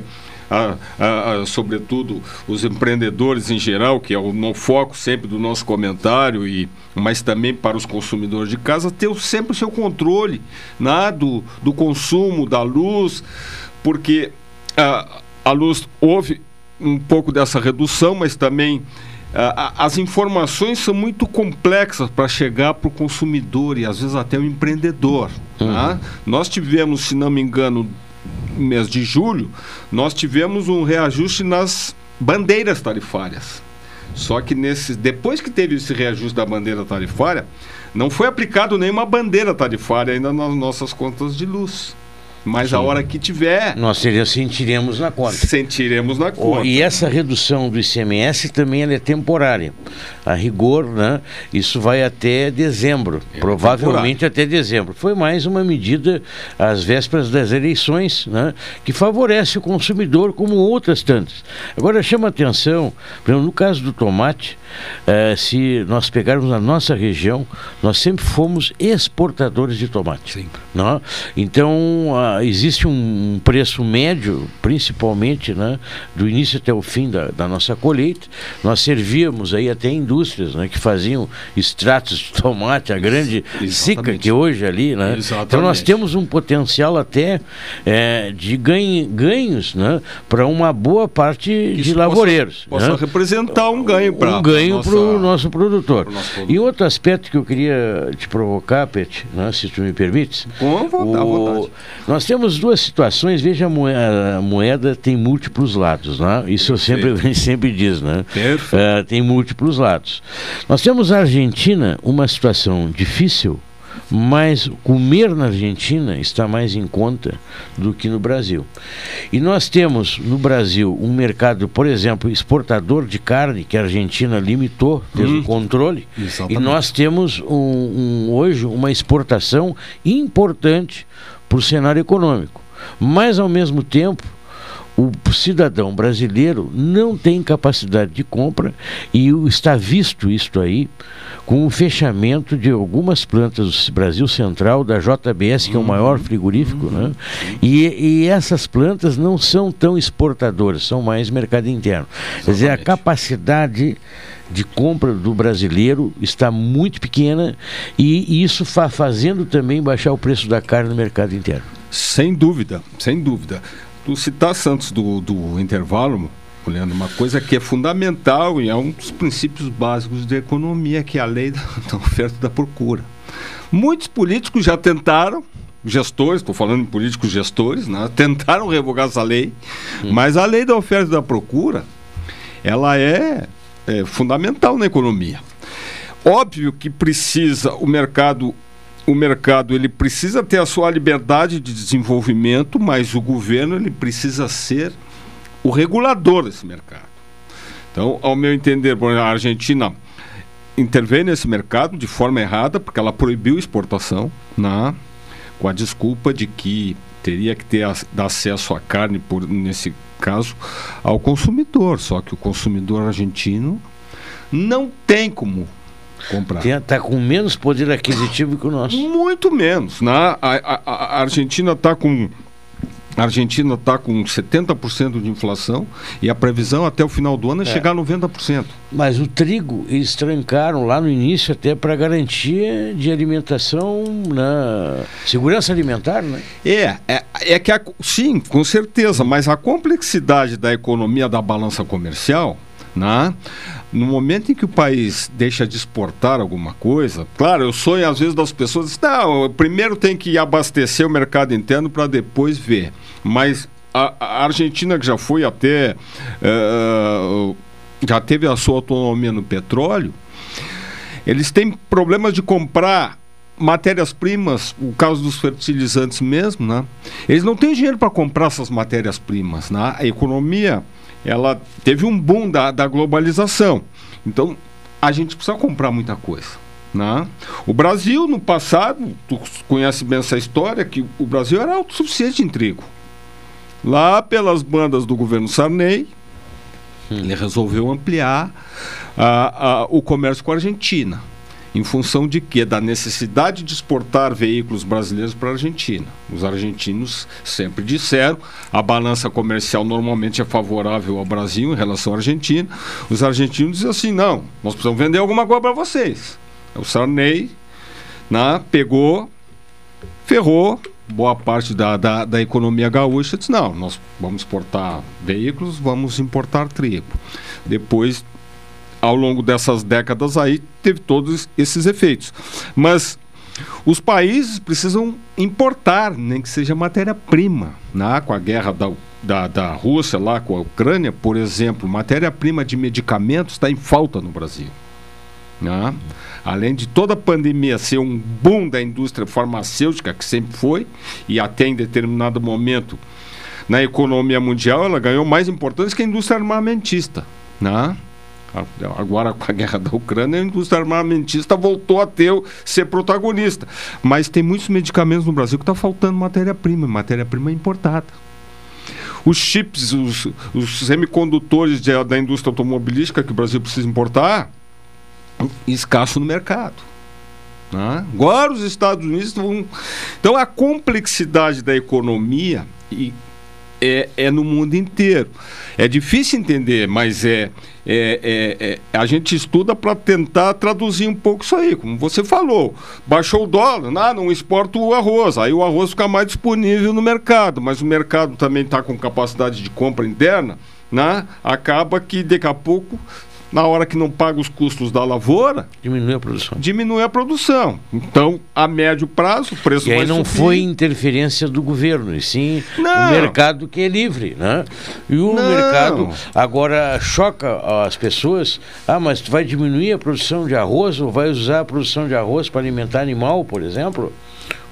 a, a, a, sobretudo os empreendedores em geral, que é o no foco sempre do nosso comentário, e, mas também para os consumidores de casa, ter sempre o seu controle né, do, do consumo, da luz, porque a, a luz houve um pouco dessa redução, mas também as informações são muito complexas para chegar para o consumidor e às vezes até o empreendedor. Uhum. Tá? Nós tivemos, se não me engano, no mês de julho, nós tivemos um reajuste nas bandeiras tarifárias. Só que nesse, depois que teve esse reajuste da bandeira tarifária, não foi aplicado nenhuma bandeira tarifária ainda nas nossas contas de luz. Mas Sim. a hora que tiver. Nós sentiremos na conta. Sentiremos na conta. E essa redução do ICMS também é temporária. A rigor, né, isso vai até dezembro. É provavelmente até dezembro. Foi mais uma medida às vésperas das eleições, né, que favorece o consumidor, como outras tantas. Agora chama atenção, no caso do tomate, eh, se nós pegarmos a nossa região, nós sempre fomos exportadores de tomate. Não? Né? Então, existe um preço médio, principalmente, né, do início até o fim da, da nossa colheita. Nós servíamos aí até indústrias né, que faziam extratos de tomate, a grande sica que hoje ali, né? Então nós temos um potencial até é, de ganho, ganhos, né, para uma boa parte Isso de lavoureiros. Possa, né? representar um ganho para um ganho para o nosso produtor. E outro aspecto que eu queria te provocar, Pet, né, se tu me permites. Com vontade, o... vontade. Nós temos duas situações, veja, a moeda, a moeda tem múltiplos lados, né? Isso eu sempre, sempre diz, né? Uh, tem múltiplos lados. Nós temos a Argentina, uma situação difícil, mas comer na Argentina está mais em conta do que no Brasil. E nós temos no Brasil um mercado, por exemplo, exportador de carne, que a Argentina limitou, fez hum, um controle, exatamente. e nós temos um, um, hoje uma exportação importante para o cenário econômico. Mas, ao mesmo tempo, o cidadão brasileiro não tem capacidade de compra e está visto isto aí com o fechamento de algumas plantas do Brasil Central, da JBS, que é o maior uhum. frigorífico, uhum. né? E, e, essas plantas não são tão exportadoras, são mais mercado interno. Exatamente. Quer dizer, a capacidade de compra do brasileiro está muito pequena e isso fa fazendo também baixar o preço da carne no mercado interno. Sem dúvida, sem dúvida. Tu citaste antes do, do intervalo, Leandro, uma coisa que é fundamental e é um dos princípios básicos da economia, que é a lei da, da oferta e da procura. Muitos políticos já tentaram, gestores, estou falando em políticos gestores, né, tentaram revogar essa lei, hum. mas a lei da oferta e da procura, ela é, é fundamental na economia. Óbvio que precisa o mercado o mercado ele precisa ter a sua liberdade de desenvolvimento, mas o governo ele precisa ser o regulador desse mercado. Então, ao meu entender, a Argentina intervém nesse mercado de forma errada, porque ela proibiu exportação, né, com a desculpa de que teria que ter acesso à carne, por, nesse caso, ao consumidor. Só que o consumidor argentino não tem como comprar. Está com menos poder aquisitivo que o nosso. Muito menos. Né? A, a, a Argentina está com. A Argentina está com 70% de inflação e a previsão até o final do ano é, é. chegar a 90%. Mas o trigo eles trancaram lá no início até para garantia de alimentação na segurança alimentar, né? É, é, é que a, sim, com certeza, mas a complexidade da economia da balança comercial, né? No momento em que o país deixa de exportar alguma coisa, claro, eu sonho às vezes das pessoas, não, primeiro tem que abastecer o mercado interno para depois ver. Mas a, a, Argentina que já foi até uh, já teve a sua autonomia no petróleo, eles têm problemas de comprar matérias-primas, o caso dos fertilizantes mesmo, né? Eles não têm dinheiro para comprar essas matérias-primas, né? A economia ela teve um boom da, da globalização. Então, a gente precisa comprar muita coisa. Né? O Brasil, no passado, tu conhece bem essa história, que o Brasil era autossuficiente em trigo. Lá pelas bandas do governo Sarney, hum. ele resolveu ampliar a, a, o comércio com a Argentina. Em função de quê? Da necessidade de exportar veículos brasileiros para a Argentina. Os argentinos sempre disseram, a balança comercial normalmente é favorável ao Brasil em relação à Argentina. Os argentinos dizem assim, não, nós precisamos vender alguma coisa para vocês. O Sarney né, pegou, ferrou boa parte da, da, da economia gaúcha, disse, não, nós vamos exportar veículos, vamos importar trigo. Depois ao longo dessas décadas aí teve todos esses efeitos. Mas os países precisam importar, nem que seja matéria-prima. Né? Com a guerra da, da, da Rússia lá com a Ucrânia, por exemplo, matéria-prima de medicamentos está em falta no Brasil. Né? Além de toda a pandemia ser um boom da indústria farmacêutica, que sempre foi, e até em determinado momento na economia mundial ela ganhou mais importância que a indústria armamentista. Né? Agora, com a guerra da Ucrânia, a indústria armamentista voltou a ter, ser protagonista. Mas tem muitos medicamentos no Brasil que está faltando matéria-prima, matéria-prima importada. Os chips, os, os semicondutores de, da indústria automobilística que o Brasil precisa importar, escasso no mercado. Né? Agora os Estados Unidos vão. Então a complexidade da economia e é, é no mundo inteiro. É difícil entender, mas é, é, é, é a gente estuda para tentar traduzir um pouco isso aí. Como você falou, baixou o dólar, ah, não exporta o arroz, aí o arroz fica mais disponível no mercado, mas o mercado também está com capacidade de compra interna, né? acaba que daqui a pouco na hora que não paga os custos da lavoura, diminui a produção. Diminui a produção. Então, a médio prazo, o preço e aí não subir. foi interferência do governo, e sim Não. o mercado que é livre, né? E o Não. mercado agora choca as pessoas. Ah, mas tu vai diminuir a produção de arroz ou vai usar a produção de arroz para alimentar animal, por exemplo?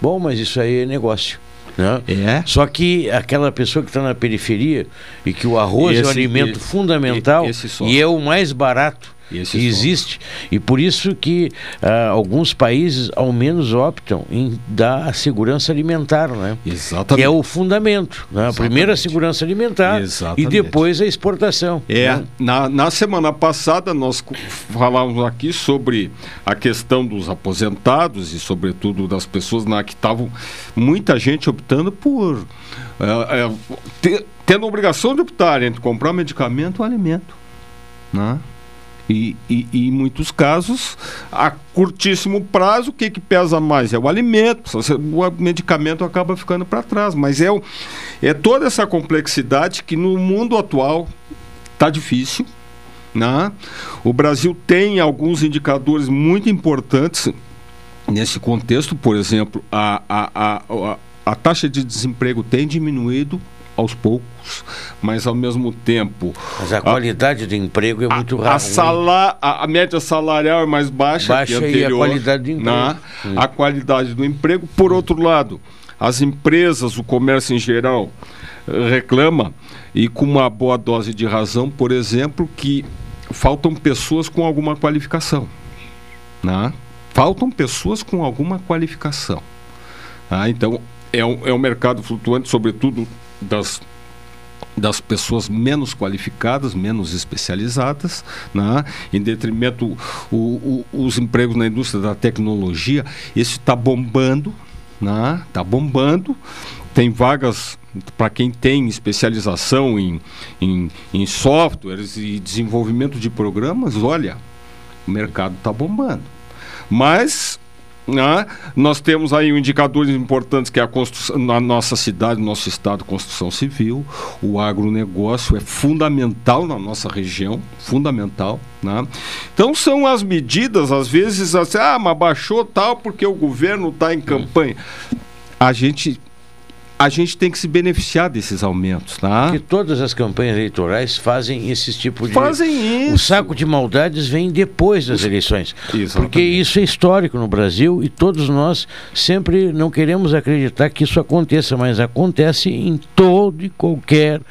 Bom, mas isso aí é negócio. Né? É. Só que aquela pessoa que está na periferia e que o arroz é o Esse- alimento esse- fundamental esse e é o mais barato Esse existe e por isso que ah, alguns países ao menos optam em dar a segurança alimentar, né? Exatamente. Que é o fundamento, né? Primeiro a segurança alimentar Exatamente. e depois a exportação. É, né? na, na semana passada nós falávamos aqui sobre a questão dos aposentados e sobretudo das pessoas na que estavam muita gente optando por é, é, ter- tendo a obrigação de optar entre comprar medicamento ou alimento, né? E, e, e em muitos casos, a curtíssimo prazo, o que, que pesa mais? É o alimento, o medicamento acaba ficando para trás. Mas é, o- é toda essa complexidade que no mundo atual está difícil. Né? O Brasil tem alguns indicadores muito importantes nesse contexto, por exemplo, a, a, a, a, a taxa de desemprego tem diminuído aos poucos, mas ao mesmo tempo. Mas a qualidade do emprego é muito A, a, a média salarial é mais baixa, Baixa que a e a anterior. qualidade do emprego. né? Hum. A qualidade do emprego. Por outro lado, as empresas, o comércio em geral, eh, reclama, e com uma boa dose de razão, por exemplo, que faltam pessoas com alguma qualificação. Né? Faltam pessoas com alguma qualificação. Ah, então, é um, é um mercado flutuante, sobretudo das, das pessoas menos qualificadas, menos especializadas, né? em detrimento o, o, os empregos na indústria da tecnologia. Isso está bombando, está bombando. Tem vagas para quem tem especialização em, em, em softwares e desenvolvimento de programas. Olha, o mercado está bombando. Mas né, nós temos aí um indicadores importantes que é a construção na nossa cidade, no nosso estado, construção civil, o agronegócio é fundamental na nossa região, fundamental. Né? Então são as medidas, às vezes, assim, ah, mas baixou tal porque o governo está em campanha. A gente a gente tem que se beneficiar desses aumentos, tá? Porque todas as campanhas eleitorais fazem esse tipo de. Fazem O saco de maldades vem depois das eleições. Porque isso é histórico no Brasil e todos nós sempre não queremos acreditar que isso aconteça, mas acontece em todo e qualquer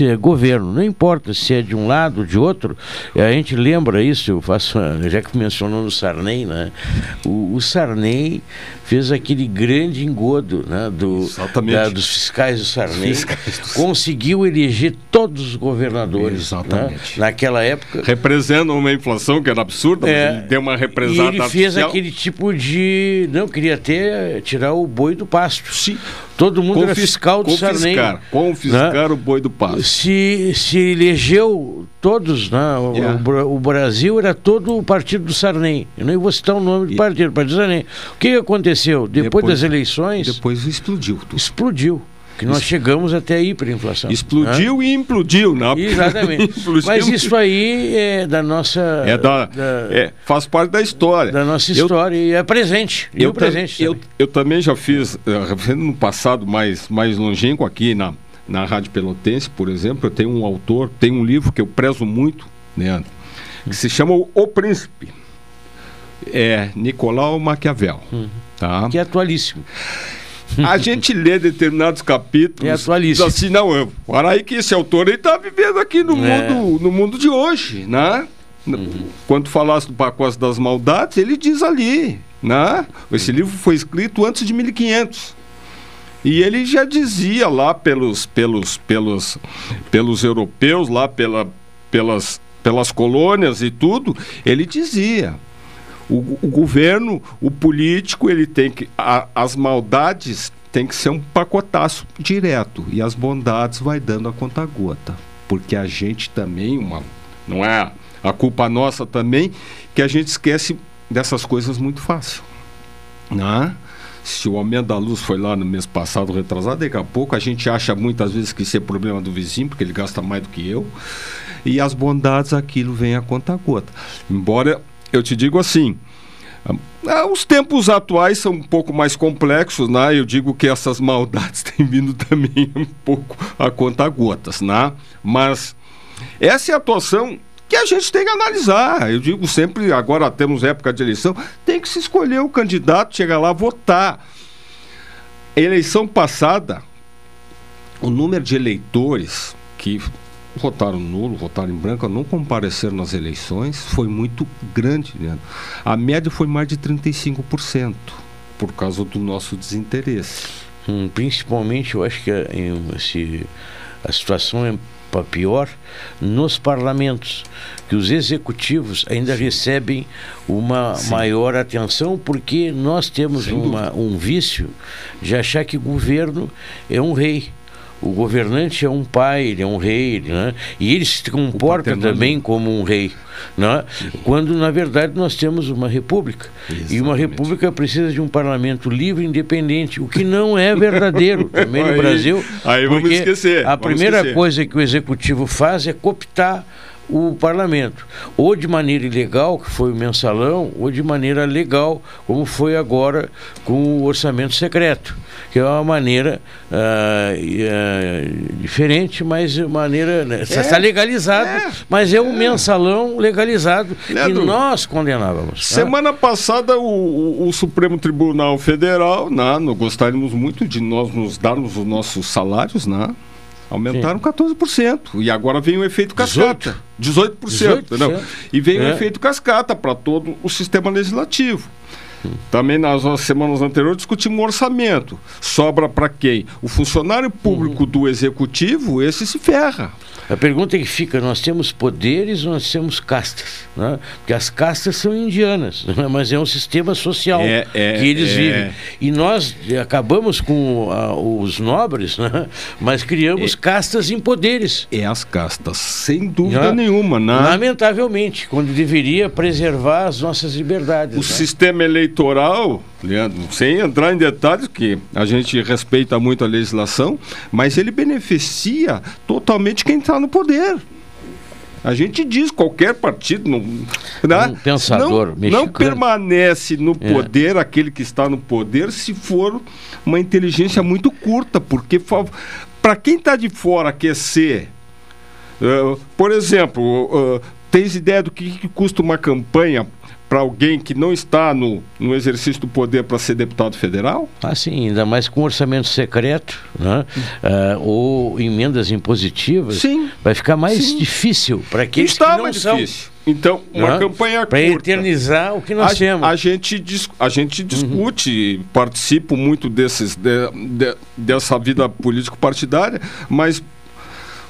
é, governo. Não importa se é de um lado ou de outro, a gente lembra isso, eu faço, já que mencionou no Sarney, né? O, o Sarney fez aquele grande engodo né, do, da, dos fiscais do Sarney, conseguiu eleger todos os governadores né, naquela época. Representa uma inflação que era absurda, mas É, ele deu uma E represada ele fez artificial. aquele tipo de. Não, queria até tirar o boi do pasto. Sim. Todo mundo era Confis- fiscal do Sarney. confiscar, confiscar o boi do pasto. Se, se elegeu todos, né? O, Yeah. o Bra- o Brasil era todo o partido do Sarney. Eu nem vou citar o nome do partido, o partido do Sarney. O que aconteceu? Depois, Depois- das eleições. Depois explodiu tudo. Explodiu. Que nós chegamos até a hiperinflação. Explodiu né? e implodiu, né? Exatamente. Mas isso aí é da nossa. É da, é, faz parte da história. Da nossa Eu- história e é presente. E Eu, o presente. tam- eu, eu também já fiz, eh, no passado mais, mais longínquo aqui na, na Rádio Pelotense, por exemplo, eu tenho um autor, tem um livro que eu prezo muito, né, que se chama O, Príncipe. É Nicolau Maquiavel. Tá? Que é atualíssimo. A gente lê determinados capítulos. É atualíssimo. Assim, não, eu, para aí que esse autor está vivendo aqui no, É. mundo, no mundo de hoje, né? Quando falasse do pacote das maldades, ele diz ali, né? Esse livro foi escrito antes de 1500. E ele já dizia lá pelos, pelos, pelos, pelos europeus, lá pela, pelas, pelas colônias e tudo, ele dizia. O, o governo, o político, ele tem que. a- as maldades tem que ser um pacotaço direto. E as bondades vai dando a conta gota. Porque a gente também, uma, não é a culpa nossa também, que a gente esquece dessas coisas muito fácil. Né? Se o aumento da luz foi lá no mês passado, retrasado, daqui a pouco a gente acha muitas vezes que isso é problema do vizinho, porque ele gasta mais do que eu. e as bondades aquilo vem a conta gota. Embora eu te digo assim, ah, os tempos atuais são um pouco mais complexos, né? Eu digo que essas maldades têm vindo também um pouco a conta gotas, né? Mas essa é a atuação que a gente tem que analisar. Eu digo sempre, agora temos época de eleição, tem que se escolher o candidato, chegar lá, votar. Eleição passada, o número de eleitores que votaram nulo, votaram em branco, não compareceram nas eleições, foi muito grande. Né? A média foi mais de 35%, por causa do nosso desinteresse. Hum, principalmente, eu acho que a, se, a situação é pior nos parlamentos, que os executivos ainda recebem uma Sim. maior atenção, porque nós temos uma, um vício de achar que o governo é um rei o governante é um pai, ele é um rei, né? e ele se comporta também como um rei. Né? Quando, na verdade, nós temos uma república. Exatamente. E uma república precisa de um parlamento livre e independente, o que não é verdadeiro também no Brasil. Aí vamos esquecer. A primeira esquecer. coisa que o executivo faz é cooptar o parlamento, ou de maneira ilegal, que foi o mensalão, ou de maneira legal, como foi agora com o orçamento secreto, que é uma maneira uh, uh, diferente, mas maneira né, está é, legalizado, é, mas é um é. mensalão legalizado Leandro, e nós condenávamos. Né? Semana passada o, o, Supremo Tribunal Federal, né, gostaríamos muito de nós nos darmos os nossos salários, né? Aumentaram Sim. 14%. E agora vem o efeito cascata. 18%. 18%, 18%. Não. E vem é. o efeito cascata para todo o sistema legislativo. Também nas semanas anteriores discutimos um orçamento. Sobra para quem? O funcionário público uhum. do executivo, esse se ferra. A pergunta que fica: nós temos poderes ou nós temos castas? Né? Porque as castas são indianas, né? mas é um sistema social é, é, que eles é... vivem. E nós acabamos com uh, os nobres, né? mas criamos é. castas em poderes. É as castas, sem dúvida né? nenhuma. Né? Lamentavelmente, quando deveria preservar as nossas liberdades. O né? sistema eleitoral, Leandro, sem entrar em detalhes, que a gente respeita muito a legislação, mas ele beneficia totalmente quem está no poder. A gente diz qualquer partido não, né? um pensador não, não permanece no é. poder é. aquele que está no poder se for uma inteligência muito curta, porque para quem está de fora quer ser, uh, por exemplo, uh, tens ideia do que, que custa uma campanha para alguém que não está no, no exercício do poder para ser deputado federal? Ah, sim, ainda mais com orçamento secreto, né? Uh, ou emendas impositivas, sim, vai ficar mais sim. difícil para aqueles está que não mais são. Difícil. Então, uma campanha Para eternizar o que nós a, temos. A gente, a gente discute, uhum. participo muito desses, de, de, dessa vida político-partidária, mas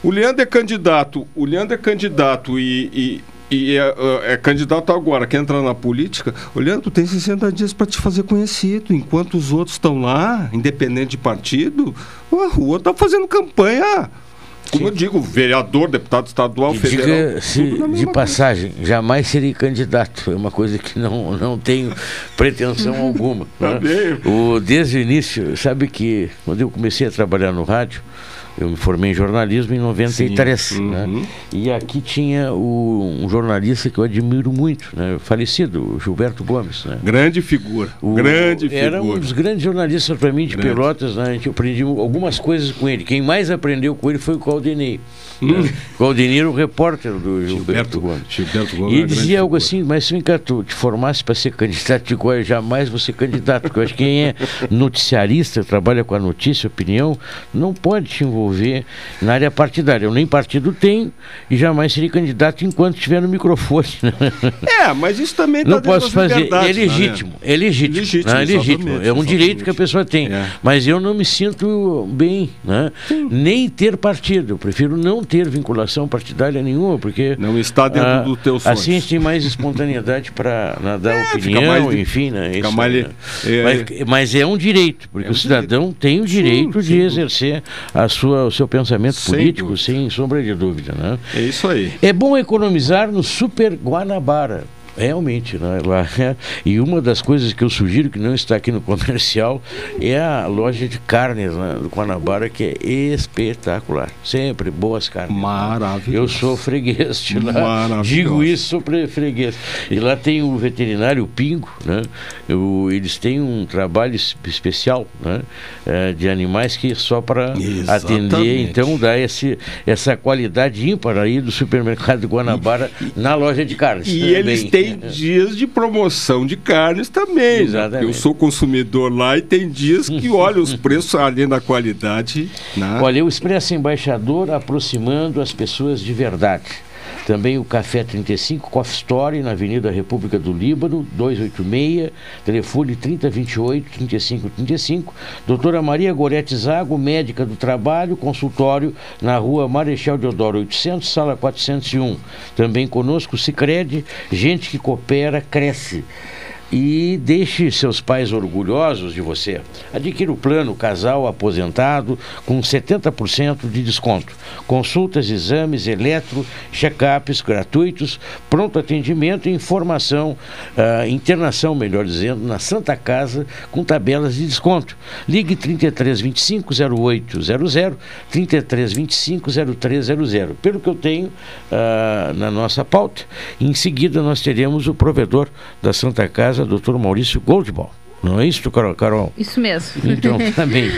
o Leandro é candidato, o Leandro é candidato e, e e é, é, é, candidato agora, quer entrar na política, olhando, tu tem 60 dias para te fazer conhecido, enquanto os outros estão lá, independente de partido, a rua está fazendo campanha. Como Sim. eu digo, vereador, deputado estadual, e federal. Diga, de passagem, coisa. jamais seria candidato. É uma coisa que não, não tenho pretensão alguma. Né? O, desde o início, sabe que quando eu comecei a trabalhar no rádio, eu me formei em jornalismo em 93. Sim, né? uhum. E aqui tinha o, um jornalista que eu admiro muito, né? falecido, Gilberto Gomes. Né? Grande figura. O, grande figura. Era um dos grandes jornalistas para mim de grande. Pelotas. Né? A gente aprendeu algumas coisas com ele. Quem mais aprendeu com ele foi o Caldenei. Hum. Né? Caldenei era o repórter do Gilberto, Gilberto Gomes. Gilberto Gomes e ele dizia algo assim, mas se tu te formasse para ser candidato, de qual jamais você candidato, porque eu acho que quem é noticiarista, trabalha com a notícia, opinião, não pode te envolver na área partidária. Eu nem partido tenho e jamais seria candidato enquanto estiver no microfone. É, mas isso também tá Não posso fazer. É legítimo. É legítimo. Legítimo, é, legítimo. é um direito que a pessoa tem. É. Mas eu não me sinto bem, né? nem ter partido. Eu prefiro não ter vinculação partidária nenhuma, porque. Não está dentro ah, do teu sonho. Assim a gente tem mais espontaneidade para dar é, opinião, enfim. Né? Isso, mais, né? é, mas, mas, é um direito, porque é um o cidadão direito. tem o direito sim, de sim, exercer a sua o seu pensamento sem político, dúvida. sem sombra de dúvida. Né? É isso aí. É bom economizar no Super Guanabara. Realmente, né? Lá, é, e uma das coisas que eu sugiro que não está aqui no comercial é a loja de carnes né, do Guanabara, que é espetacular. Sempre boas carnes. Maravilhoso. Eu sou freguês de lá. Digo isso, sou freguês. E lá tem o veterinário Pingo, né? Eu, eles têm um trabalho especial né? É, de animais que só para atender, então dá esse, essa qualidade ímpar aí do supermercado Guanabara e, na loja de carnes. E eles têm dias de promoção de carnes também. Né? Eu sou consumidor lá e tem dias que, olha, os preços além da qualidade. Né? Olha, o Expresso Embaixador aproximando as pessoas de verdade. Também o Café 35 Coffee Story na Avenida República do Líbano, 286, telefone 3028 3535. Doutora Maria Gorete Zago, médica do trabalho, consultório na rua Marechal Deodoro 800, sala 401. Também conosco o Cicred, gente que coopera, cresce e deixe seus pais orgulhosos de você. Adquira o plano Casal Aposentado com 70% de desconto. Consultas, exames, eletro, check-ups gratuitos, pronto atendimento e informação, uh, internação, melhor dizendo, na Santa Casa com tabelas de desconto. Ligue 3325 0800, 3325 0300. Pelo que eu tenho uh, na nossa pauta, em seguida nós teremos o provedor da Santa Casa casa doutor Maurício Goldball. Não é isso, Carol? Isso mesmo. Então, também.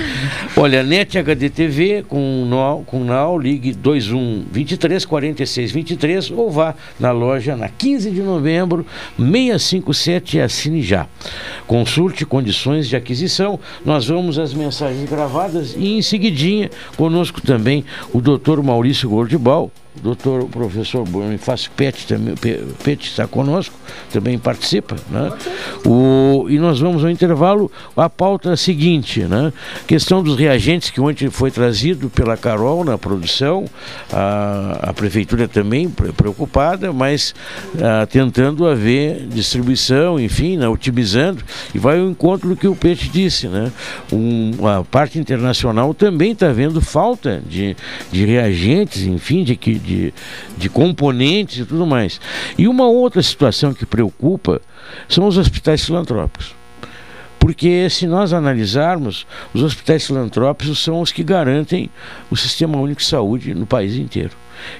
Olha, NET HDTV com NOW, com NOW ligue 21 23 46 23 ou vá na loja na 15 de novembro 657 e assine já. Consulte condições de aquisição. Nós vamos às mensagens gravadas e em seguidinha conosco também o doutor Maurício Goldball, o doutor professor Bonifácio Pet também Pet está conosco, também participa, né? O, e nós vamos ao intervalo a pauta seguinte, né? Questão dos reagentes que ontem foi trazido pela Carol na produção, a, a prefeitura também preocupada, mas a, tentando haver distribuição, enfim, né? otimizando e vai ao encontro do que o Pet disse, né? Um, a parte internacional também está vendo falta de, de reagentes, enfim, de que de, de componentes e tudo mais. E uma outra situação que preocupa são os hospitais filantrópicos. Porque se nós analisarmos, os hospitais filantrópicos são os que garantem o sistema único de saúde no país inteiro.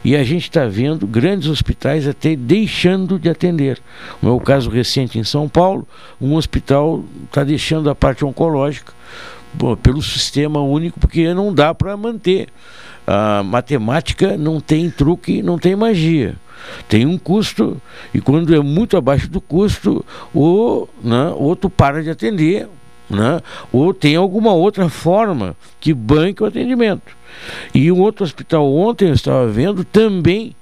E a gente está vendo grandes hospitais até deixando de atender. O meu caso recente em São Paulo, um hospital está deixando a parte oncológica pelo sistema único, porque não dá para manter a matemática não tem truque, não tem magia. Tem um custo, e quando é muito abaixo do custo, o né, outro para de atender, né, ou tem alguma outra forma que banque o atendimento. E um outro hospital ontem eu estava vendo também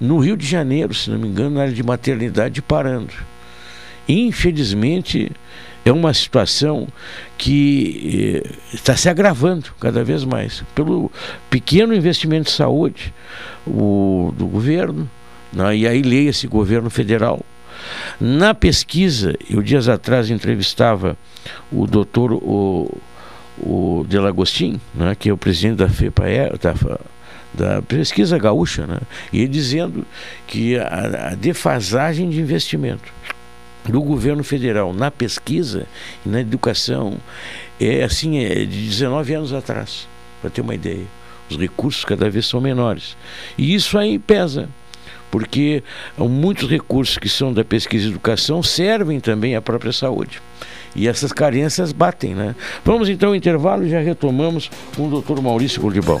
no Rio de Janeiro, se não me engano, na área de maternidade parando. Infelizmente, é uma situação que eh, está se agravando cada vez mais pelo pequeno investimento de saúde o, do governo, né, e aí leia esse governo federal. Na pesquisa, eu dias atrás entrevistava o doutor o, o Delagostin, né, que é o presidente da FEPAE, da, da pesquisa gaúcha, né, e ele dizendo que a, a defasagem de investimento do governo federal na pesquisa e na educação é assim é de 19 anos atrás, para ter uma ideia. Os recursos cada vez são menores. E isso aí pesa, porque muitos recursos que são da pesquisa e educação servem também à própria saúde. E essas carências batem, né? Vamos então ao intervalo e já retomamos com o doutor Maurício Goldibal.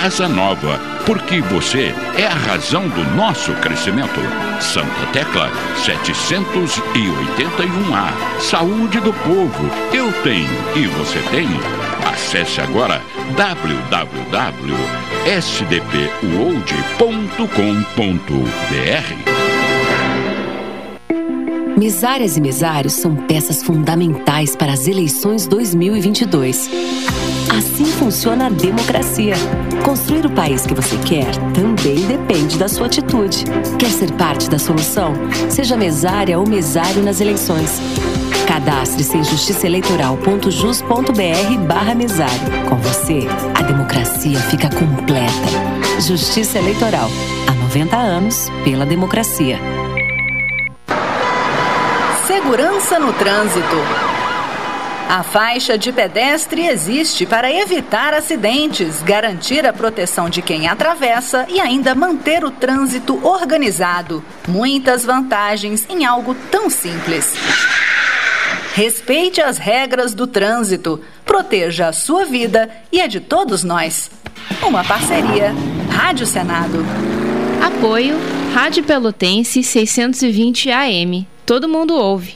nova, porque você é a razão do nosso crescimento. Santa Tecla 781A. Saúde do povo, eu tenho e você tem. Acesse agora www.sdpuold.com.br. Mesárias e mesários são peças fundamentais para as eleições 2022. Assim funciona a democracia. Construir o país que você quer também depende da sua atitude. Quer ser parte da solução? Seja mesária ou mesário nas eleições. Cadastre-se em justiçaeleitoral.jus.br barra mesário. Com você, a democracia fica completa. Justiça Eleitoral. Há 90 anos pela democracia. Segurança no trânsito. A faixa de pedestre existe para evitar acidentes, garantir a proteção de quem atravessa e ainda manter o trânsito organizado. Muitas vantagens em algo tão simples. Respeite as regras do trânsito, proteja a sua vida e a de todos nós. Uma parceria. Rádio Senado. Apoio Rádio Pelotense 620 AM. Todo mundo ouve.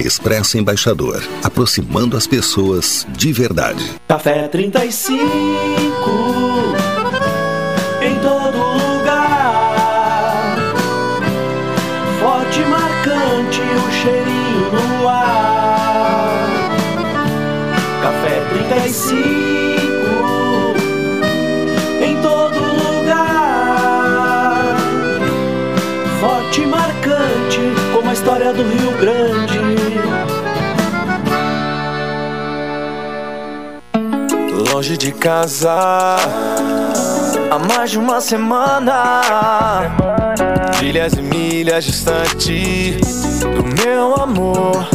Expresso Embaixador, aproximando as pessoas de verdade. Café 35 em todo lugar. Forte marcante o cheirinho no ar. Café 35 em todo lugar. Forte e marcante como a história do Rio longe de casa há mais de uma semana. Milhas e milhas distante do meu amor.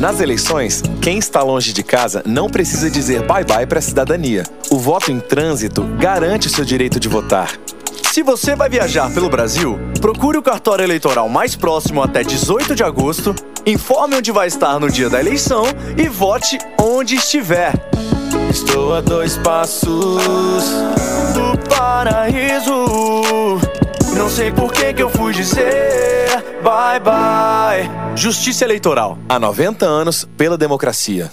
Nas eleições, quem está longe de casa não precisa dizer bye-bye para a cidadania. O voto em trânsito garante o seu direito de votar. Se você vai viajar pelo Brasil, procure o cartório eleitoral mais próximo até 18 de agosto, informe onde vai estar no dia da eleição e vote onde estiver. Estou a dois passos do paraíso. Não sei por que, que eu fui dizer bye bye. Justiça Eleitoral. Há 90 anos pela democracia.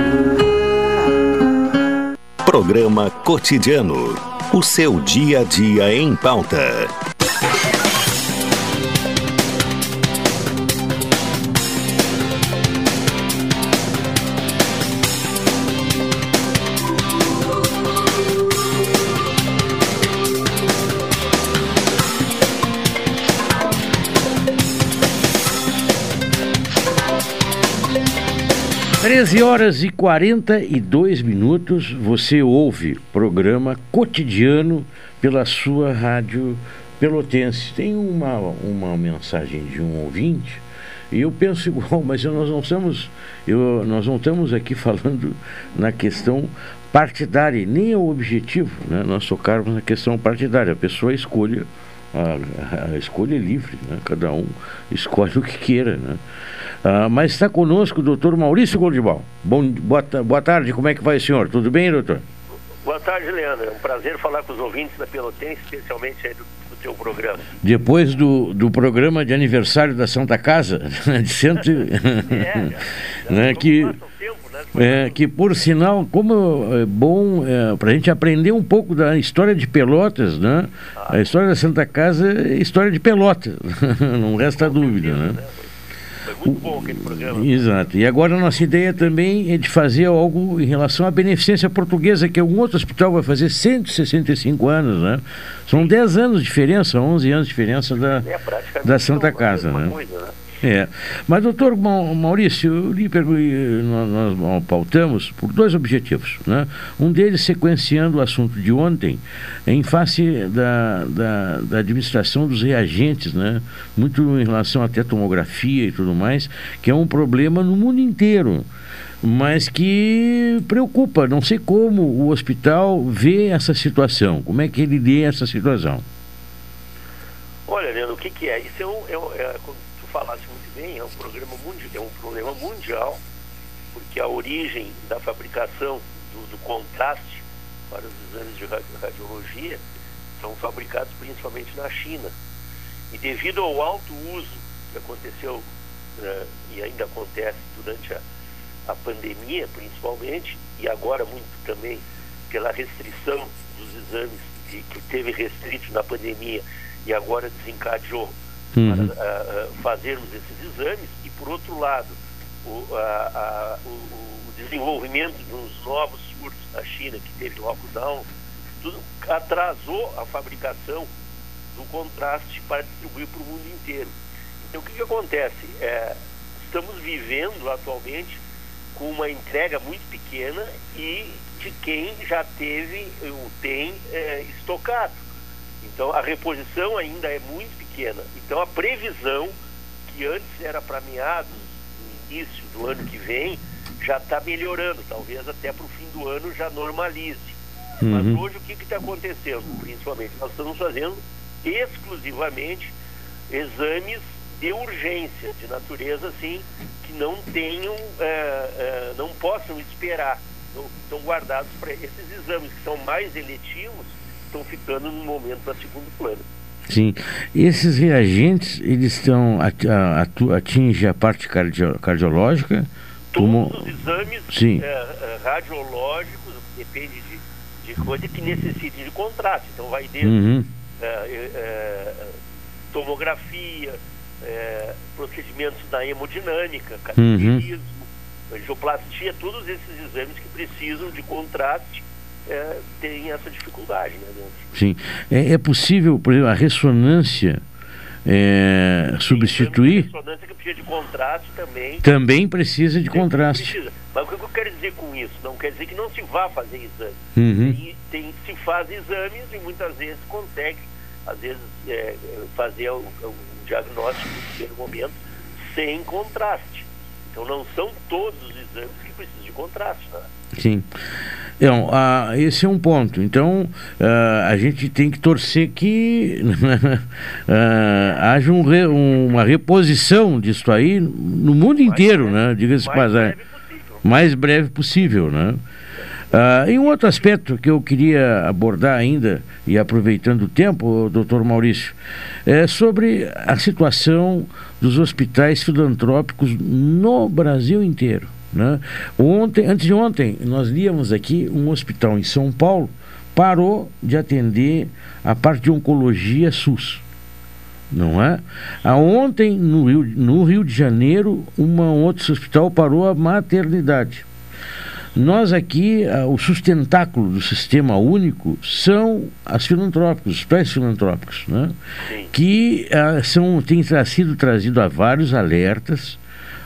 Programa Cotidiano. O seu dia a dia em pauta. 13 horas e 42 minutos, você ouve programa cotidiano pela sua rádio pelotense. Tem uma, uma mensagem de um ouvinte e eu penso igual, mas nós não estamos, eu, nós não estamos aqui falando na questão partidária, nem é o objetivo, né? nós tocarmos na questão partidária. A pessoa escolhe, a, a escolha é livre, né? cada um escolhe o que queira. Né? Ah, mas está conosco o doutor Maurício Goldibal. Bom, boa, boa tarde, como é que vai, senhor? Tudo bem, doutor? Boa tarde, Leandro. É um prazer falar com os ouvintes da Pelotense, especialmente aí do, do teu programa. Depois do, do programa de aniversário da Santa Casa, de cento... é, né, que, né? é, que por sinal, como é bom é, para a gente aprender um pouco da história de Pelotas, né? Ah. A história da Santa Casa é história de Pelotas, não resta dúvida, né? Né? muito bom aquele programa. Exato. E agora a nossa ideia também é de fazer algo em relação à beneficência portuguesa, que é um outro hospital vai fazer 165 anos, né? São 10 anos de diferença, 11 anos de diferença da, é, da Santa Casa, né? Coisa, né? É. Mas, doutor Maurício, eu lhe nós, nós pautamos por dois objetivos. Né? Um deles sequenciando o assunto de ontem, em face da, da, da administração dos reagentes, né? muito em relação até tomografia e tudo mais, que é um problema no mundo inteiro mas que preocupa. Não sei como o hospital vê essa situação, como é que ele lê essa situação. Olha, Leandro, o que, que é? Isso é, um, é, é falasse bem, é um, mundial, é um problema mundial, porque a origem da fabricação do, do contraste para os exames de radiologia são fabricados principalmente na China. E devido ao alto uso que aconteceu uh, e ainda acontece durante a, a pandemia, principalmente, e agora muito também pela restrição dos exames que teve restrito na pandemia e agora desencadeou uhum. para uh, fazermos esses exames e, por outro lado, o, a, o, o desenvolvimento dos novos surtos na China, que teve lockdown, tudo atrasou a fabricação do contraste para distribuir para o mundo inteiro. Então, o que, que acontece? É, estamos vivendo atualmente com uma entrega muito pequena e de quem já teve ou tem é, estocado. Então, a reposição ainda é muito pequena. Então a previsão, que antes era para meados, no início do ano que vem, já está melhorando, talvez até para o fim do ano já normalize. Uhum. Mas hoje o que está acontecendo, principalmente? Nós estamos fazendo exclusivamente exames de urgência, de natureza assim, que não tenham, é, é, não possam esperar. Então, estão guardados para esses exames que são mais eletivos, estão ficando no momento para segundo plano. Sim. Esses reagentes, eles estão atingem a parte cardio, cardiológica? Todos os exames Sim. É, é, radiológicos, depende de, de coisa que necessitem de contraste. Então vai desde uhum. é, é, tomografia, é, procedimentos da hemodinâmica, cateterismo, uhum. angioplastia, todos esses exames que precisam de contraste é, tem essa dificuldade. Né, Sim. É, é, possível, por exemplo, a ressonância é, substituir? A ressonância que precisa de contraste também. Também precisa de contraste. Precisa. Mas o que eu quero dizer com isso? Não quer dizer que não se vá fazer exame. Uhum. Tem, tem, se faz exames e muitas vezes consegue, às vezes, é, fazer o, o diagnóstico no primeiro momento sem contraste. Então não são todos os exames que precisam de contraste. Né? Sim. Então, esse é um ponto. Então, a gente tem que torcer que haja um re, uma reposição disso aí no mundo mais inteiro, breve, né? Diga-se mais, mais breve possível, né? Uh, e um outro aspecto que eu queria abordar ainda, e aproveitando o tempo, doutor Maurício, é sobre a situação dos hospitais filantrópicos no Brasil inteiro. Né? Ontem, antes de ontem, nós líamos aqui um hospital em São Paulo parou de atender a parte de oncologia SUS. Não é? A ontem, no Rio, no Rio de Janeiro, um outro hospital parou a maternidade. Nós aqui, o sustentáculo do sistema único são as filantrópicos, os pés filantrópicos, né? que ah, são, têm sido trazido a vários alertas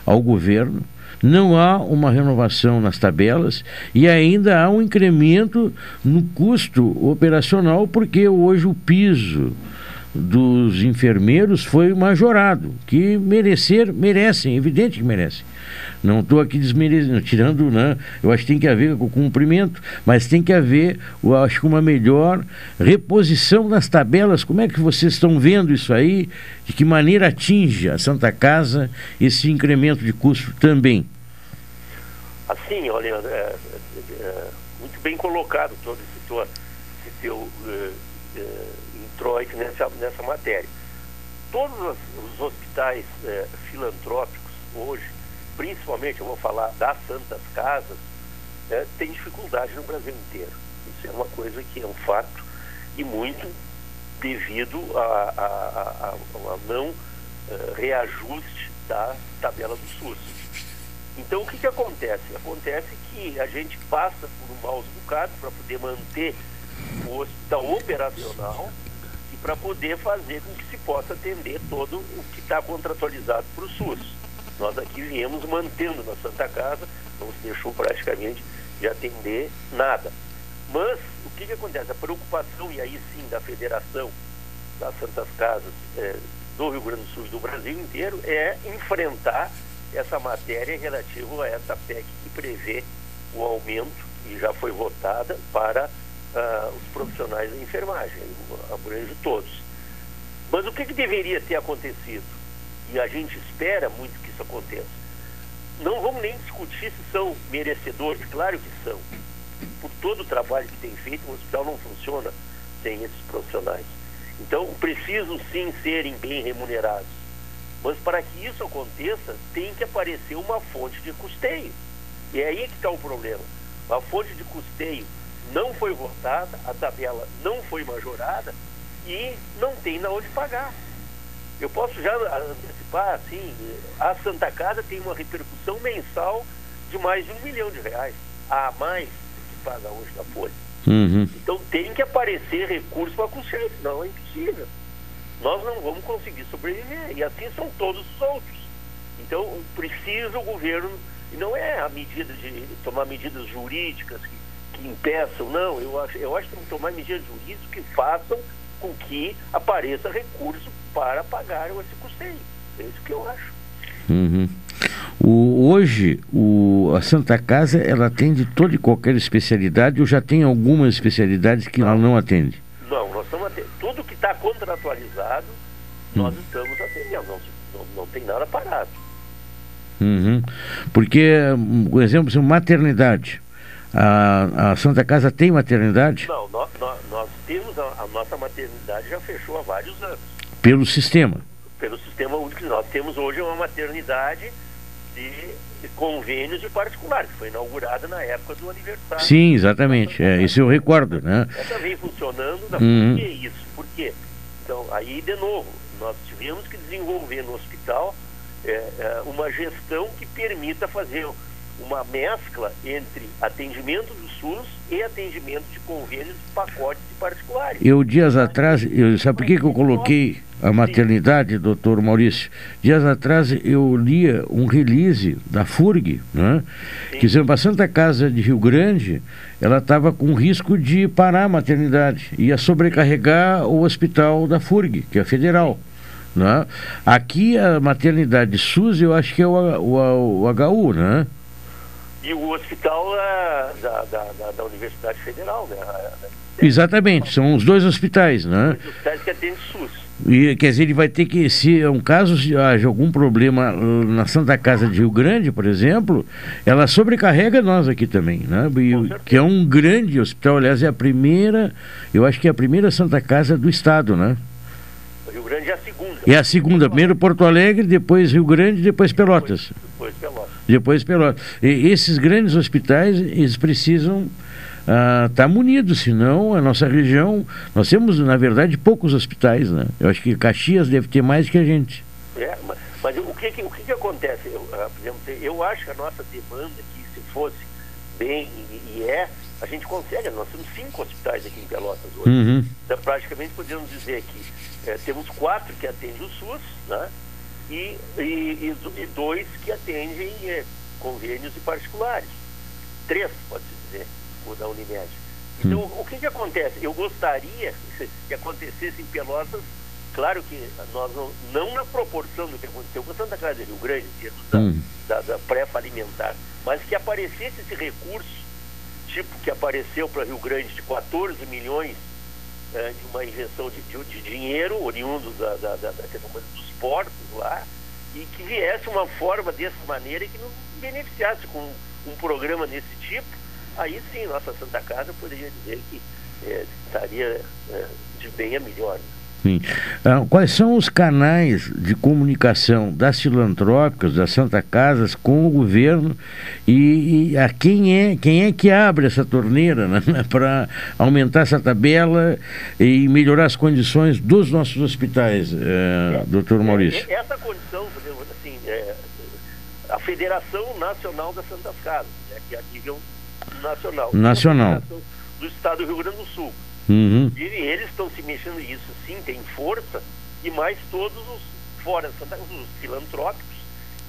ao governo não há uma renovação nas tabelas e ainda há um incremento no custo operacional, porque hoje o piso dos enfermeiros foi majorado, que merecer, merecem, evidente que merecem. Não estou aqui desmerecendo, tirando, né? Eu acho que tem que haver o cumprimento, mas tem que haver, eu acho que uma melhor reposição nas tabelas. Como é que vocês estão vendo isso aí? De que maneira atinge a Santa Casa esse incremento de custo também? Assim, olha, é, é, é, muito bem colocado todo esse, teu, esse teu é, é, introito nessa, nessa matéria. Todos os hospitais é, filantrópicos hoje, principalmente eu vou falar das Santas Casas, é, tem dificuldade no Brasil inteiro. Isso é uma coisa que é um fato e muito devido a, a, a, a não uh, reajuste da tabela do SUS. Então o que, que acontece? Acontece que a gente passa por um maus bocados para poder manter o hospital operacional e para poder fazer com que se possa atender todo o que está contratualizado para o SUS. Nós aqui viemos mantendo na Santa Casa, não se deixou praticamente de atender nada. Mas o que, que acontece? A preocupação, e aí sim, da Federação das Santas Casas é, do Rio Grande do Sul e do Brasil inteiro é enfrentar essa matéria relativa a essa PEC que prevê o aumento, e já foi votada, para uh, os profissionais da enfermagem, abrange todos. Mas o que, que deveria ter acontecido? E a gente espera muito que isso aconteça. Não vamos nem discutir se são merecedores, claro que são. Por todo o trabalho que tem feito, o hospital não funciona sem esses profissionais. Então, precisam sim serem bem remunerados. Mas para que isso aconteça, tem que aparecer uma fonte de custeio. E é aí que está o problema. A fonte de custeio não foi votada, a tabela não foi majorada e não tem na onde pagar. Eu posso já antecipar, assim, a Santa Casa tem uma repercussão mensal de mais de um milhão de reais, a mais que paga hoje da Folha. Uhum. Então tem que aparecer recurso para custeio, senão é impossível nós não vamos conseguir sobreviver. E assim são todos os outros. Então precisa o governo, e não é a medida de tomar medidas jurídicas que, que impeçam, não, eu acho, eu acho que tem que tomar medidas jurídicas que façam com que apareça recurso para pagar esse custeio. É isso que eu acho. Uhum. O, hoje, o, a Santa Casa, ela atende toda e qualquer especialidade ou já tem algumas especialidades que ela não atende? Não, nós estamos atendendo. Tudo que está contratualizado, nós hum. estamos atendendo. Não, não, não, tem nada parado. Uhum. Porque, por exemplo, se maternidade. A, a, Santa Casa tem maternidade? Não, nós, nós, nós temos a, a, nossa maternidade já fechou há vários anos. Pelo sistema? Pelo sistema único. Nós temos hoje uma maternidade de convênios de particular, que foi inaugurada na época do aniversário. Sim, exatamente. É, isso eu recordo, né? Essa vem funcionando, da... uhum. por que isso? Por quê? Então, aí, de novo, nós tivemos que desenvolver no hospital é, é, uma gestão que permita fazer uma mescla entre atendimento do SUS e atendimento de convênios de pacotes de particulares. Eu, dias atrás, eu, sabe por que, que eu coloquei a maternidade, doutor Maurício? Dias atrás eu lia um release da FURG, né? que dizendo para Santa Casa de Rio Grande, ela estava com risco de parar a maternidade, ia sobrecarregar o hospital da FURG, que é federal. Né? Aqui a maternidade SUS eu acho que é o, o, o HU, né? E o hospital uh, da, da, da, da, Universidade Federal, né? Exatamente, são os dois hospitais, né? Os hospitais que atendem SUS. E, quer dizer, ele vai ter que, se é um caso se haja algum problema na Santa Casa de Rio Grande, por exemplo, ela sobrecarrega nós aqui também, né? E, que é um grande hospital, aliás, é a primeira, eu acho que é a primeira Santa Casa do Estado, né? Rio Grande é a segunda. É a segunda, primeiro Porto Alegre, depois Rio Grande, depois Pelotas. Depois, depois Pelotas. Depois Pelotas. E esses grandes hospitais, eles precisam estar uh, tá munidos, senão a nossa região, nós temos, na verdade, poucos hospitais, né? Eu acho que Caxias deve ter mais que a gente. É, mas, mas o, que, o que, que acontece? Eu, por exemplo, eu acho que a nossa demanda aqui, se fosse bem, e, e é, a gente consegue, nós temos cinco hospitais aqui em Pelotas hoje. Uhum. Então, praticamente podemos dizer que é, temos quatro que atendem o SUS, né? E, e, e dois que atendem é, convênios e particulares. Três, pode-se dizer, o da Unimed. Então, Hum. o que, que acontece? Eu gostaria que acontecesse em Pelotas, claro que nós não, não na proporção do que aconteceu com Santa Casa do Rio Grande, termos da, Hum. da, da pré-falimentar, mas que aparecesse esse recurso, tipo que apareceu para Rio Grande de 14 milhões eh, de uma injeção de, de- de dinheiro oriundo da, da, da, da dos portos lá, e que viesse uma forma dessa maneira e que nos beneficiasse com um programa desse tipo, aí sim nossa Santa Casa poderia dizer que eh, estaria eh, de bem a melhor. Sim. Ah, quais são os canais de comunicação das filantrópicas, das Santa Casas, com o governo e, e a quem é quem é que abre essa torneira né, para aumentar essa tabela e melhorar as condições dos nossos hospitais, eh, doutor Maurício? Essa condição, assim, é, a Federação Nacional das Santas Casas, né, que é a nível nacional. Nacional. Do Estado do Rio Grande do Sul. Uhum. E eles estão se mexendo nisso, sim, tem força, e mais todos os fora os filantrópicos,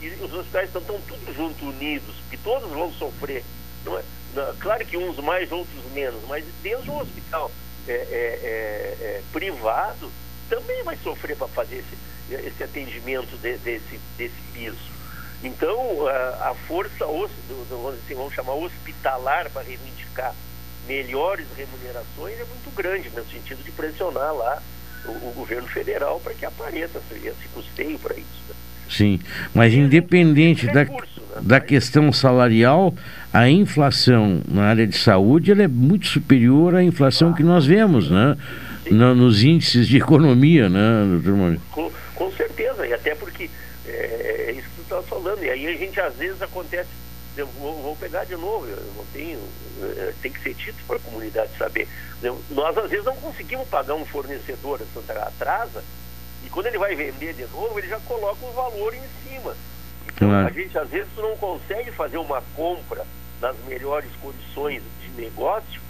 e os hospitais estão, todos juntos, unidos, que todos vão sofrer. Não é? Não, claro que uns mais, outros menos, mas desde o hospital é, é, é, é, privado também vai sofrer para fazer esse, esse atendimento de- desse, desse piso. Então, a, a força, vamos, assim, vamos chamar hospitalar para reivindicar melhores remunerações é muito grande, no sentido de pressionar lá o, o governo federal para que apareça esse, esse custeio para isso. né? Sim, mas independente da, da questão salarial, a inflação na área de saúde ela é muito superior à inflação que nós vemos, né? Na- nos índices de economia, né, doutor Maurício? Com, com certeza, e até porque é, é isso que tu estava falando, e aí a gente às vezes acontece, vou, pegar de novo, eu não tenho, é, tem que ser dito para a comunidade saber. Nós às vezes não conseguimos pagar um fornecedor, a Santa atrasa, e quando ele vai vender de novo, ele já coloca um valor em cima. Então Claro. a gente às vezes não consegue fazer uma compra nas melhores condições de negócio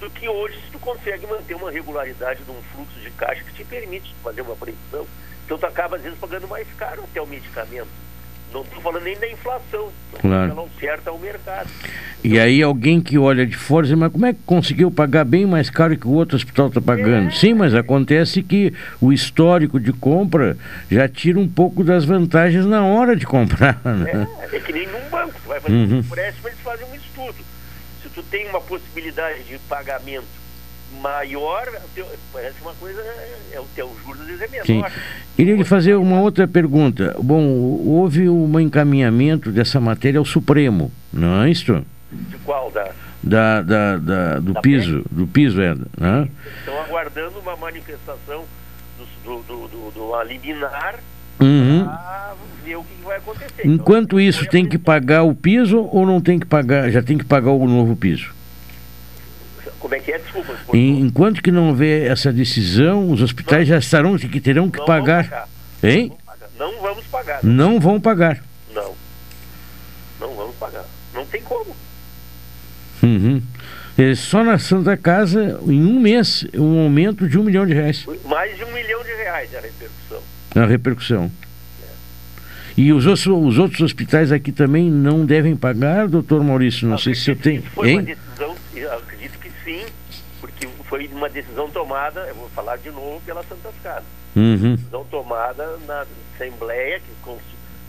do que hoje se tu consegue manter uma regularidade de um fluxo de caixa que te permite fazer uma previsão. Então tu acaba às vezes pagando mais caro até o medicamento. Não estou falando nem da inflação, então Claro. ela oferta ao mercado. E aí alguém que olha de fora diz, mas como é que conseguiu pagar bem mais caro que o outro hospital está pagando? Sim, mas acontece que o histórico de compra já tira um pouco das vantagens na hora de comprar. Né? É que nem num banco, tu vai fazer Uhum. um empréstimo, eles fazem um estudo. Se tu tem uma possibilidade de pagamento maior, parece uma coisa, é o teu juros é menor. Sim. Queria lhe fazer uma outra pergunta. Bom, houve um encaminhamento dessa matéria ao Supremo, não é isso? De qual? Da, Da, da, da- do piso, do piso é, né? estão aguardando uma manifestação do, do, do, do, liminar Uhum. para ver o que vai acontecer. Enquanto isso, tem que pagar o piso ou não tem que pagar? Já tem que pagar o novo piso? Como é que é? Desculpa. Enquanto que não houver essa decisão, os hospitais já estarão que terão que Não pagar. pagar. Hein? Não vamos pagar. Não vão pagar. Não. Não vamos pagar. Não tem como. Uhum. É, Só na Santa Casa, em um mês, um aumento de um milhão de reais Mais de um milhão de reais é a repercussão. na repercussão. E os outros, os outros hospitais aqui também não devem pagar, doutor Maurício? Não sei se eu tenho. Foi uma Hein? decisão, eu acredito que sim, porque foi uma decisão tomada, eu vou falar de novo, pela Santas Casas. Uhum. Decisão tomada na Assembleia, que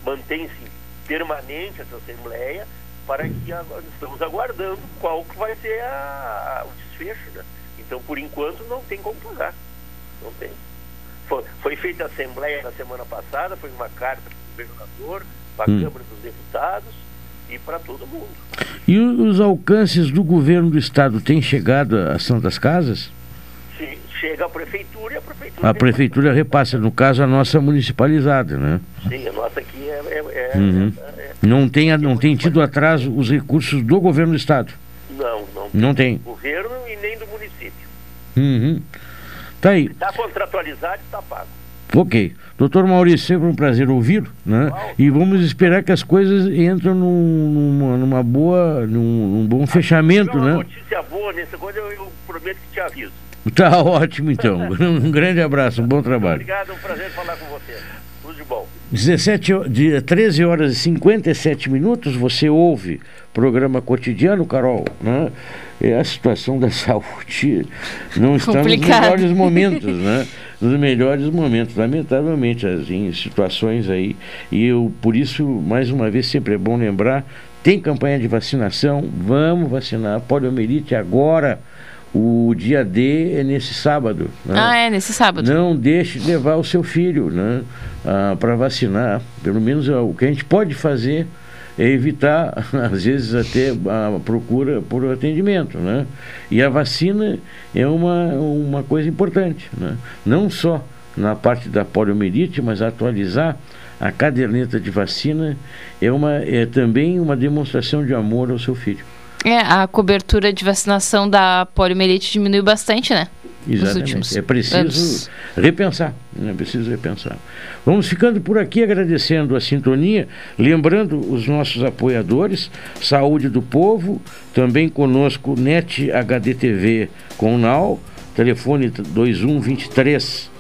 mantém-se permanente essa Assembleia, para que agora estamos aguardando qual que vai ser a- a- o desfecho. Né? Então, por enquanto, não tem como pagar. Não tem. Foi, foi feita a Assembleia na semana passada, foi uma carta para o governador, para a Hum. Câmara dos Deputados para todo mundo. E os alcances do governo do estado têm chegado às Santas Casas? Se chega a prefeitura e a prefeitura. A prefeitura repassa, no caso, a nossa municipalizada, né? Sim, a nossa aqui é. é- é- Uhum. Não tem, não tem tido atraso os recursos do governo do estado. Não, não. Não tem. Governo e nem do município. Uhum. Tá aí. Está contratualizado e está pago. Ok. Doutor Maurício, sempre um prazer ouvi-lo, né? E vamos esperar que as coisas entrem num- numa, numa boa, num, num bom fechamento, Uma né? notícia boa nessa coisa, eu, eu prometo que te aviso. Tá ótimo, então. Um grande abraço, um bom trabalho. Obrigado, é um prazer falar com você. Tudo de bom. 17, ho- de 13 horas e 57 minutos, você ouve programa cotidiano, Carol, né? É a situação da saúde não está Complicado. nos melhores momentos, né? Nos melhores momentos, lamentavelmente, assim, situações aí. E eu, por isso, mais uma vez, sempre é bom lembrar, tem campanha de vacinação, vamos vacinar. Poliomielite agora, o dia D é nesse sábado. né? Ah, é, nesse sábado. Não deixe de levar o seu filho né, para vacinar. Pelo menos é o que a gente pode fazer é evitar, às vezes, até a procura por atendimento. Né? E a vacina é uma, uma coisa importante. Né? Não só na parte da poliomielite, mas atualizar a caderneta de vacina é, uma, é também uma demonstração de amor ao seu filho. É, a cobertura de vacinação da poliomielite diminuiu bastante, né? Exatamente. É preciso anos. repensar. É preciso repensar. Vamos ficando por aqui agradecendo a sintonia, lembrando os nossos apoiadores, Saúde do Povo, também conosco NET HDTV com Nau, telefone 2123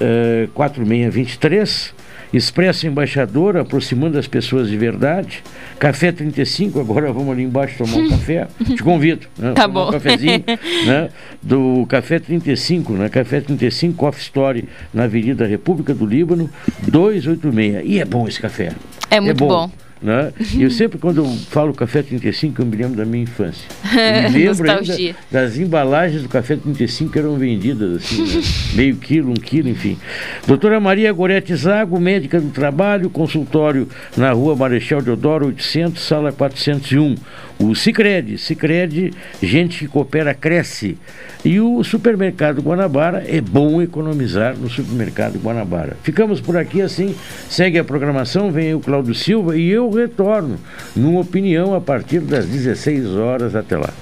eh, 4623. Expresso Embaixador, aproximando as pessoas de verdade. Café 35, agora vamos ali embaixo tomar um café. Te convido. Né? Tá bom. Um cafezinho né? do Café 35, né? Café 35 Coffee Story, na Avenida República do Líbano, 286. E é bom esse café. É muito bom. Né? Eu sempre, quando eu falo Café 35, eu me lembro da minha infância. Eu me lembro ainda das embalagens do Café 35 que eram vendidas, assim, né? meio quilo, um quilo, enfim. Doutora Maria Gorete Zago, médica do trabalho, consultório na rua Marechal Deodoro 800, sala 401. O Cicred, Cicred, gente que coopera, cresce. E o supermercado Guanabara, é bom economizar no supermercado Guanabara. Ficamos por aqui assim, segue a programação, vem o Cláudio Silva e eu retorno numa opinião a partir das 16 horas. Até lá.